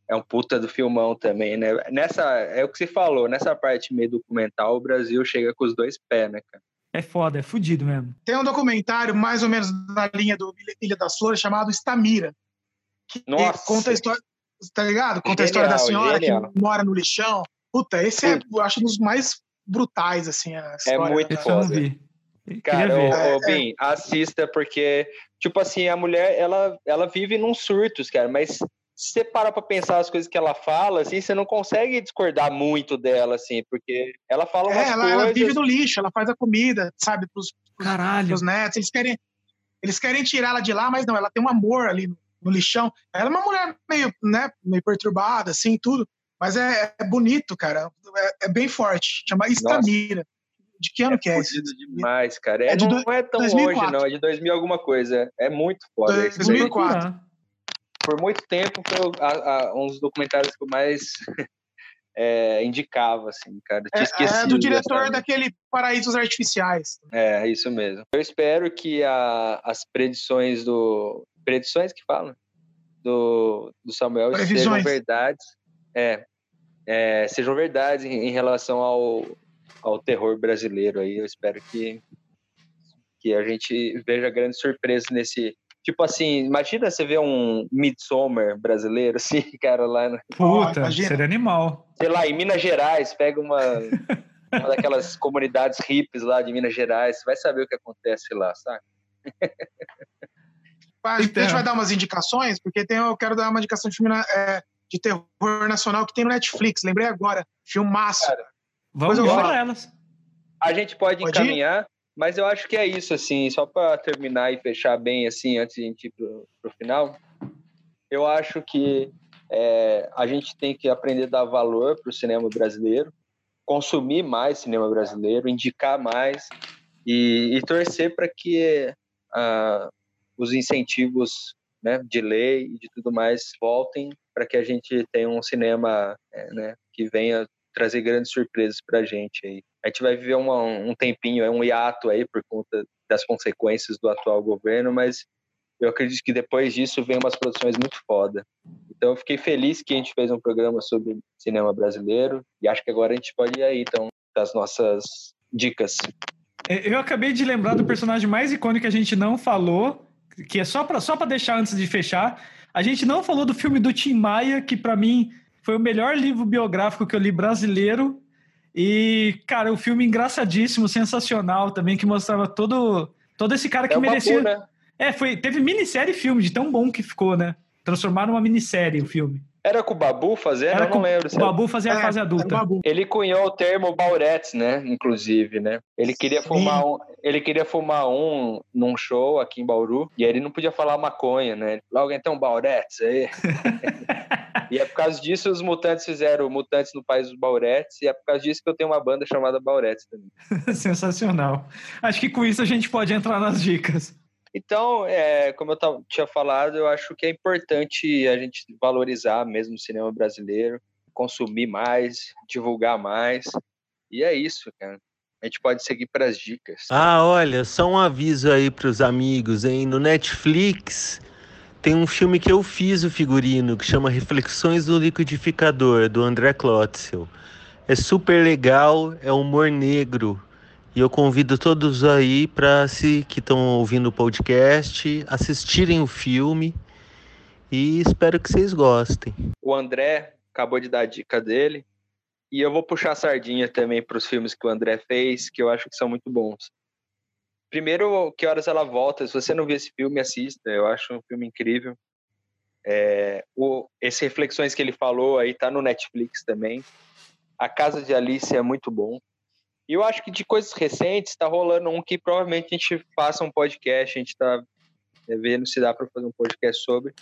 É um puta do filmão também, né? Nessa, é o que você falou, nessa parte meio documental, o Brasil chega com os dois pés, né, cara?
É foda, é fudido mesmo.
Tem um documentário mais ou menos na linha do Ilha das Flores chamado Estamira. Que
Nossa.
conta a história, tá ligado? Conta genial, a história da senhora genial. que mora no lixão. Puta, esse é, eu acho, um dos mais brutais, assim, a história.
É muito foda. Cara, ô, ô, é, Bim, é. assista, porque, tipo assim, a mulher, ela, ela vive num surtos, cara, mas se você para pra pensar as coisas que ela fala, assim, você não consegue discordar muito dela, assim, porque ela fala
é,
umas
ela,
coisas...
ela vive no lixo, ela faz a comida, sabe, pros,
pros, Caralho.
pros netos, eles querem, eles querem tirar ela de lá, mas não, ela tem um amor ali no, no lixão. Ela é uma mulher meio, né, meio perturbada, assim, tudo. Mas é, é bonito, cara. É, é, bem forte. Chama Estamira. De que ano
é
que é esse?
demais, cara. É, é de não, do, é tão 2004. longe, não. É de 2000 alguma coisa. É muito foda.
2004.
Por muito tempo foi a, a, um dos documentários que eu mais é, indicava, assim, cara. Tinha esquecido.
É, do diretor daquele Paraísos Artificiais.
É, isso mesmo. Eu espero que a, as predições do, predições que falam do, do Samuel
Previsões.
sejam verdades. É. é, sejam verdades em, em relação ao, ao terror brasileiro aí. Eu espero que, que a gente veja grandes surpresas nesse. Tipo assim, imagina você ver um Midsommar brasileiro, assim, cara, lá no.
Puta,
imagina.
seria animal.
Sei lá, em Minas Gerais, pega uma, uma daquelas comunidades hippies lá de Minas Gerais, você vai saber o que acontece lá, sabe?
A gente
Então.
vai dar umas indicações, porque tem, eu quero dar uma indicação de filme na- é, de terror nacional que tem no Netflix. Lembrei agora. Filmaço.
Cara,
Vamos
falo.
elas.
A gente pode,
Pode ir?
encaminhar, mas eu acho que é isso, assim, só para terminar e fechar bem, assim, antes de a gente ir pro, pro final. Eu acho que é, a gente tem que aprender a dar valor para o cinema brasileiro, consumir mais cinema brasileiro, indicar mais e, e torcer para que ah, os incentivos né, de lei e de tudo mais voltem para que a gente tenha um cinema é, né, que venha trazer grandes surpresas para a gente aí. A gente vai viver uma- um tempinho, é um hiato aí por conta das consequências do atual governo, mas eu acredito que depois disso vem umas produções muito foda. Então eu fiquei feliz que a gente fez um programa sobre cinema brasileiro e acho que agora a gente pode ir aí então das nossas dicas.
É, Eu acabei de lembrar do personagem mais icônico que a gente não falou, que é só para só pra deixar antes de fechar. A gente não falou do filme do Tim Maia, que para mim foi o melhor livro biográfico que eu li brasileiro. E, cara, o filme engraçadíssimo, sensacional também, que mostrava todo, todo esse cara que
É
merecia.
Babu, né?
É, foi, teve minissérie e filme, de tão bom que ficou, né? Transformaram numa minissérie o filme.
Era com o Babu fazendo,
Era
eu
com
não lembro. se
o Babu fazia a
É,
fase
era o
adulta.
Ele cunhou o termo Bauretes, né? Inclusive, né? Ele queria
Sim.
fumar um, ele queria fumar um num show aqui em Bauru e aí ele não podia falar maconha, né? Tem um Bauretes aí? e é por causa disso os mutantes fizeram Mutantes no País dos Bauretes e é por causa disso que eu tenho uma banda chamada Bauretes também.
Sensacional. Acho que com isso a gente pode entrar nas dicas.
Então, é, como eu tinha falado, eu acho que é importante a gente valorizar mesmo o cinema brasileiro, consumir mais, divulgar mais. E é isso, cara. A gente pode seguir para as dicas.
Ah, olha, só um aviso aí pros amigos, hein? No Netflix tem um filme que eu fiz o figurino, que chama Reflexões do Liquidificador, do André Klotzel. É super legal, é humor negro. E eu convido todos aí para se que estão ouvindo o podcast, assistirem o filme e espero que vocês gostem.
O André acabou de dar a dica dele. E eu vou puxar a sardinha também para os filmes que o André fez, que eu acho que são muito bons. Primeiro, Que Horas Ela Volta. Se você não viu esse filme, assista. Eu acho um filme incrível. É, o, esse Reflexões que ele falou aí tá no Netflix também. A Casa de Alice é muito bom. E eu acho que de coisas recentes está rolando um que provavelmente a gente faça um podcast. A gente está vendo se dá para fazer um podcast sobre,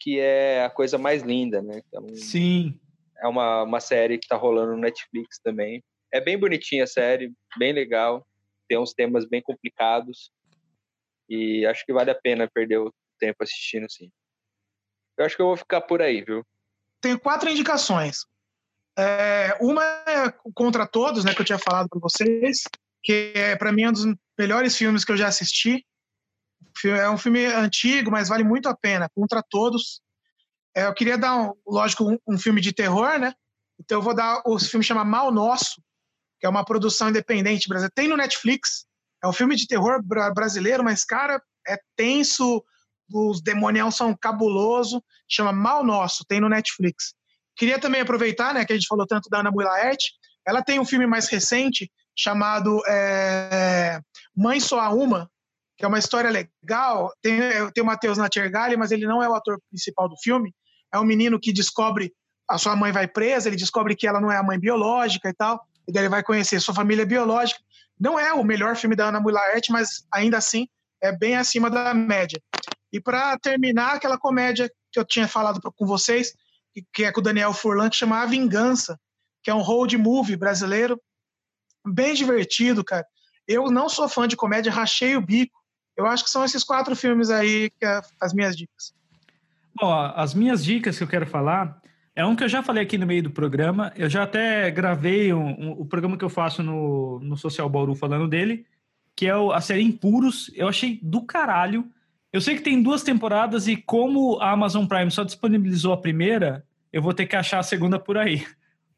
que é a coisa mais linda, né? É um-
Sim.
é uma, uma série que tá rolando no Netflix também. É bem bonitinha a série, bem legal. Tem uns temas bem complicados. E acho que vale a pena perder o tempo assistindo, sim. Eu acho que eu vou ficar por aí, viu?
Tenho quatro indicações. É, uma é Contra Todos, né, que eu tinha falado para vocês, que é para mim um dos melhores filmes que eu já assisti. É um filme antigo, mas vale muito a pena. Contra Todos. É, eu queria dar, um, lógico, um, um filme de terror, né? Então eu vou dar o filme chama Mal Nosso, que é uma produção independente brasileira. Tem no Netflix. É um filme de terror bra- brasileiro, mas cara, é tenso. Os demonião são cabuloso. Chama Mal Nosso. Tem no Netflix. Queria também aproveitar, né, que a gente falou tanto da Ana Mui Laerte. Ela tem um filme mais recente chamado é, Mãe Só Há Uma, que é uma história legal. Tem, tem o Matheus Natchergali, mas ele não é o ator principal do filme. É um menino que descobre a sua mãe vai presa, ele descobre que ela não é a mãe biológica e tal, e daí ele vai conhecer sua família biológica. Não é o melhor filme da Ana Mui Laerte, mas ainda assim é bem acima da média. E para terminar, aquela comédia que eu tinha falado com vocês, que- é com o Daniel Furlan, que chama A Vingança, que é um road movie brasileiro, bem divertido, cara. Eu não sou fã de comédia, rachei o bico. Eu acho que são esses quatro filmes aí que é as minhas dicas.
Bom, as minhas dicas que eu quero falar é um que eu já falei aqui no meio do programa. Eu já até gravei um, um- o programa que eu faço no, no Social Bauru falando dele, que é o- a série Impuros. Eu achei do caralho. Eu sei que tem duas temporadas e como a Amazon Prime só disponibilizou a primeira, eu vou ter que achar a segunda por aí.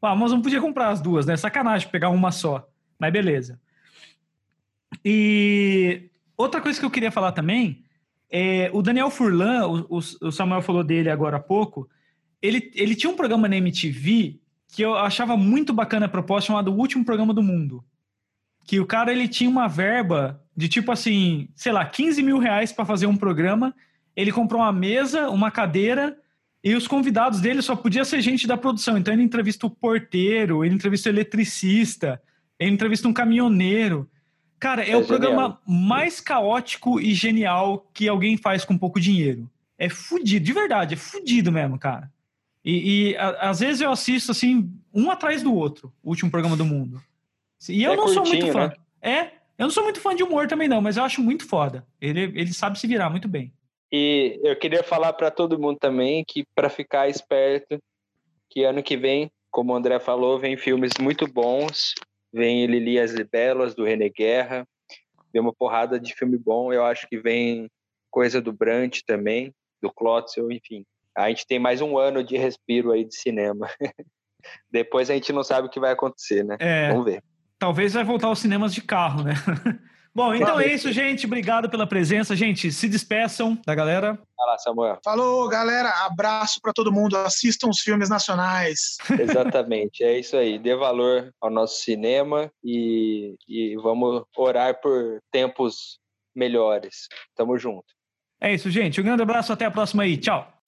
A Amazon podia comprar as duas, né? Sacanagem pegar uma só. Mas beleza. E outra coisa que eu queria falar também é o Daniel Furlan, o, o Samuel falou dele agora há pouco. Ele, ele tinha um programa na MTV que eu achava muito bacana a proposta, chamado O Último Programa do Mundo. Que o cara ele tinha uma verba de tipo assim, sei lá, 15 mil reais para fazer um programa. Ele comprou uma mesa, uma cadeira e os convidados dele só podia ser gente da produção. Então ele entrevista o porteiro, ele entrevista o eletricista, ele entrevista um caminhoneiro. Cara, é, é o genial. programa mais caótico e genial que alguém faz com pouco dinheiro. É fudido, de verdade, é fudido mesmo, cara. E, e a, às vezes eu assisto assim, um atrás do outro, o último programa do mundo. E eu é não curtinho, sou muito fã. Né? É, eu não sou muito fã de humor também, não, mas eu acho muito foda. Ele, ele sabe se virar muito bem.
E eu queria falar para todo mundo também que para ficar esperto, que ano que vem, como o André falou, vem filmes muito bons. Vem Lili as Libelas, do René Guerra. Vem uma porrada de filme bom. Eu acho que vem coisa do Brant também, do Klotzel, enfim a gente tem mais um ano de respiro aí de cinema. Depois a gente não sabe o que vai acontecer, né?
É,
Vamos ver.
Talvez vai voltar aos cinemas de carro, né? Bom, então é isso, gente. Obrigado pela presença. Gente, se despeçam da galera.
Fala, Samuel.
Falou, galera. Abraço para todo mundo. Assistam os filmes nacionais.
Exatamente. É isso aí. Dê valor ao nosso cinema e, e vamos orar por tempos melhores. Tamo junto.
É isso, gente. Um grande abraço. Até a próxima aí. Tchau.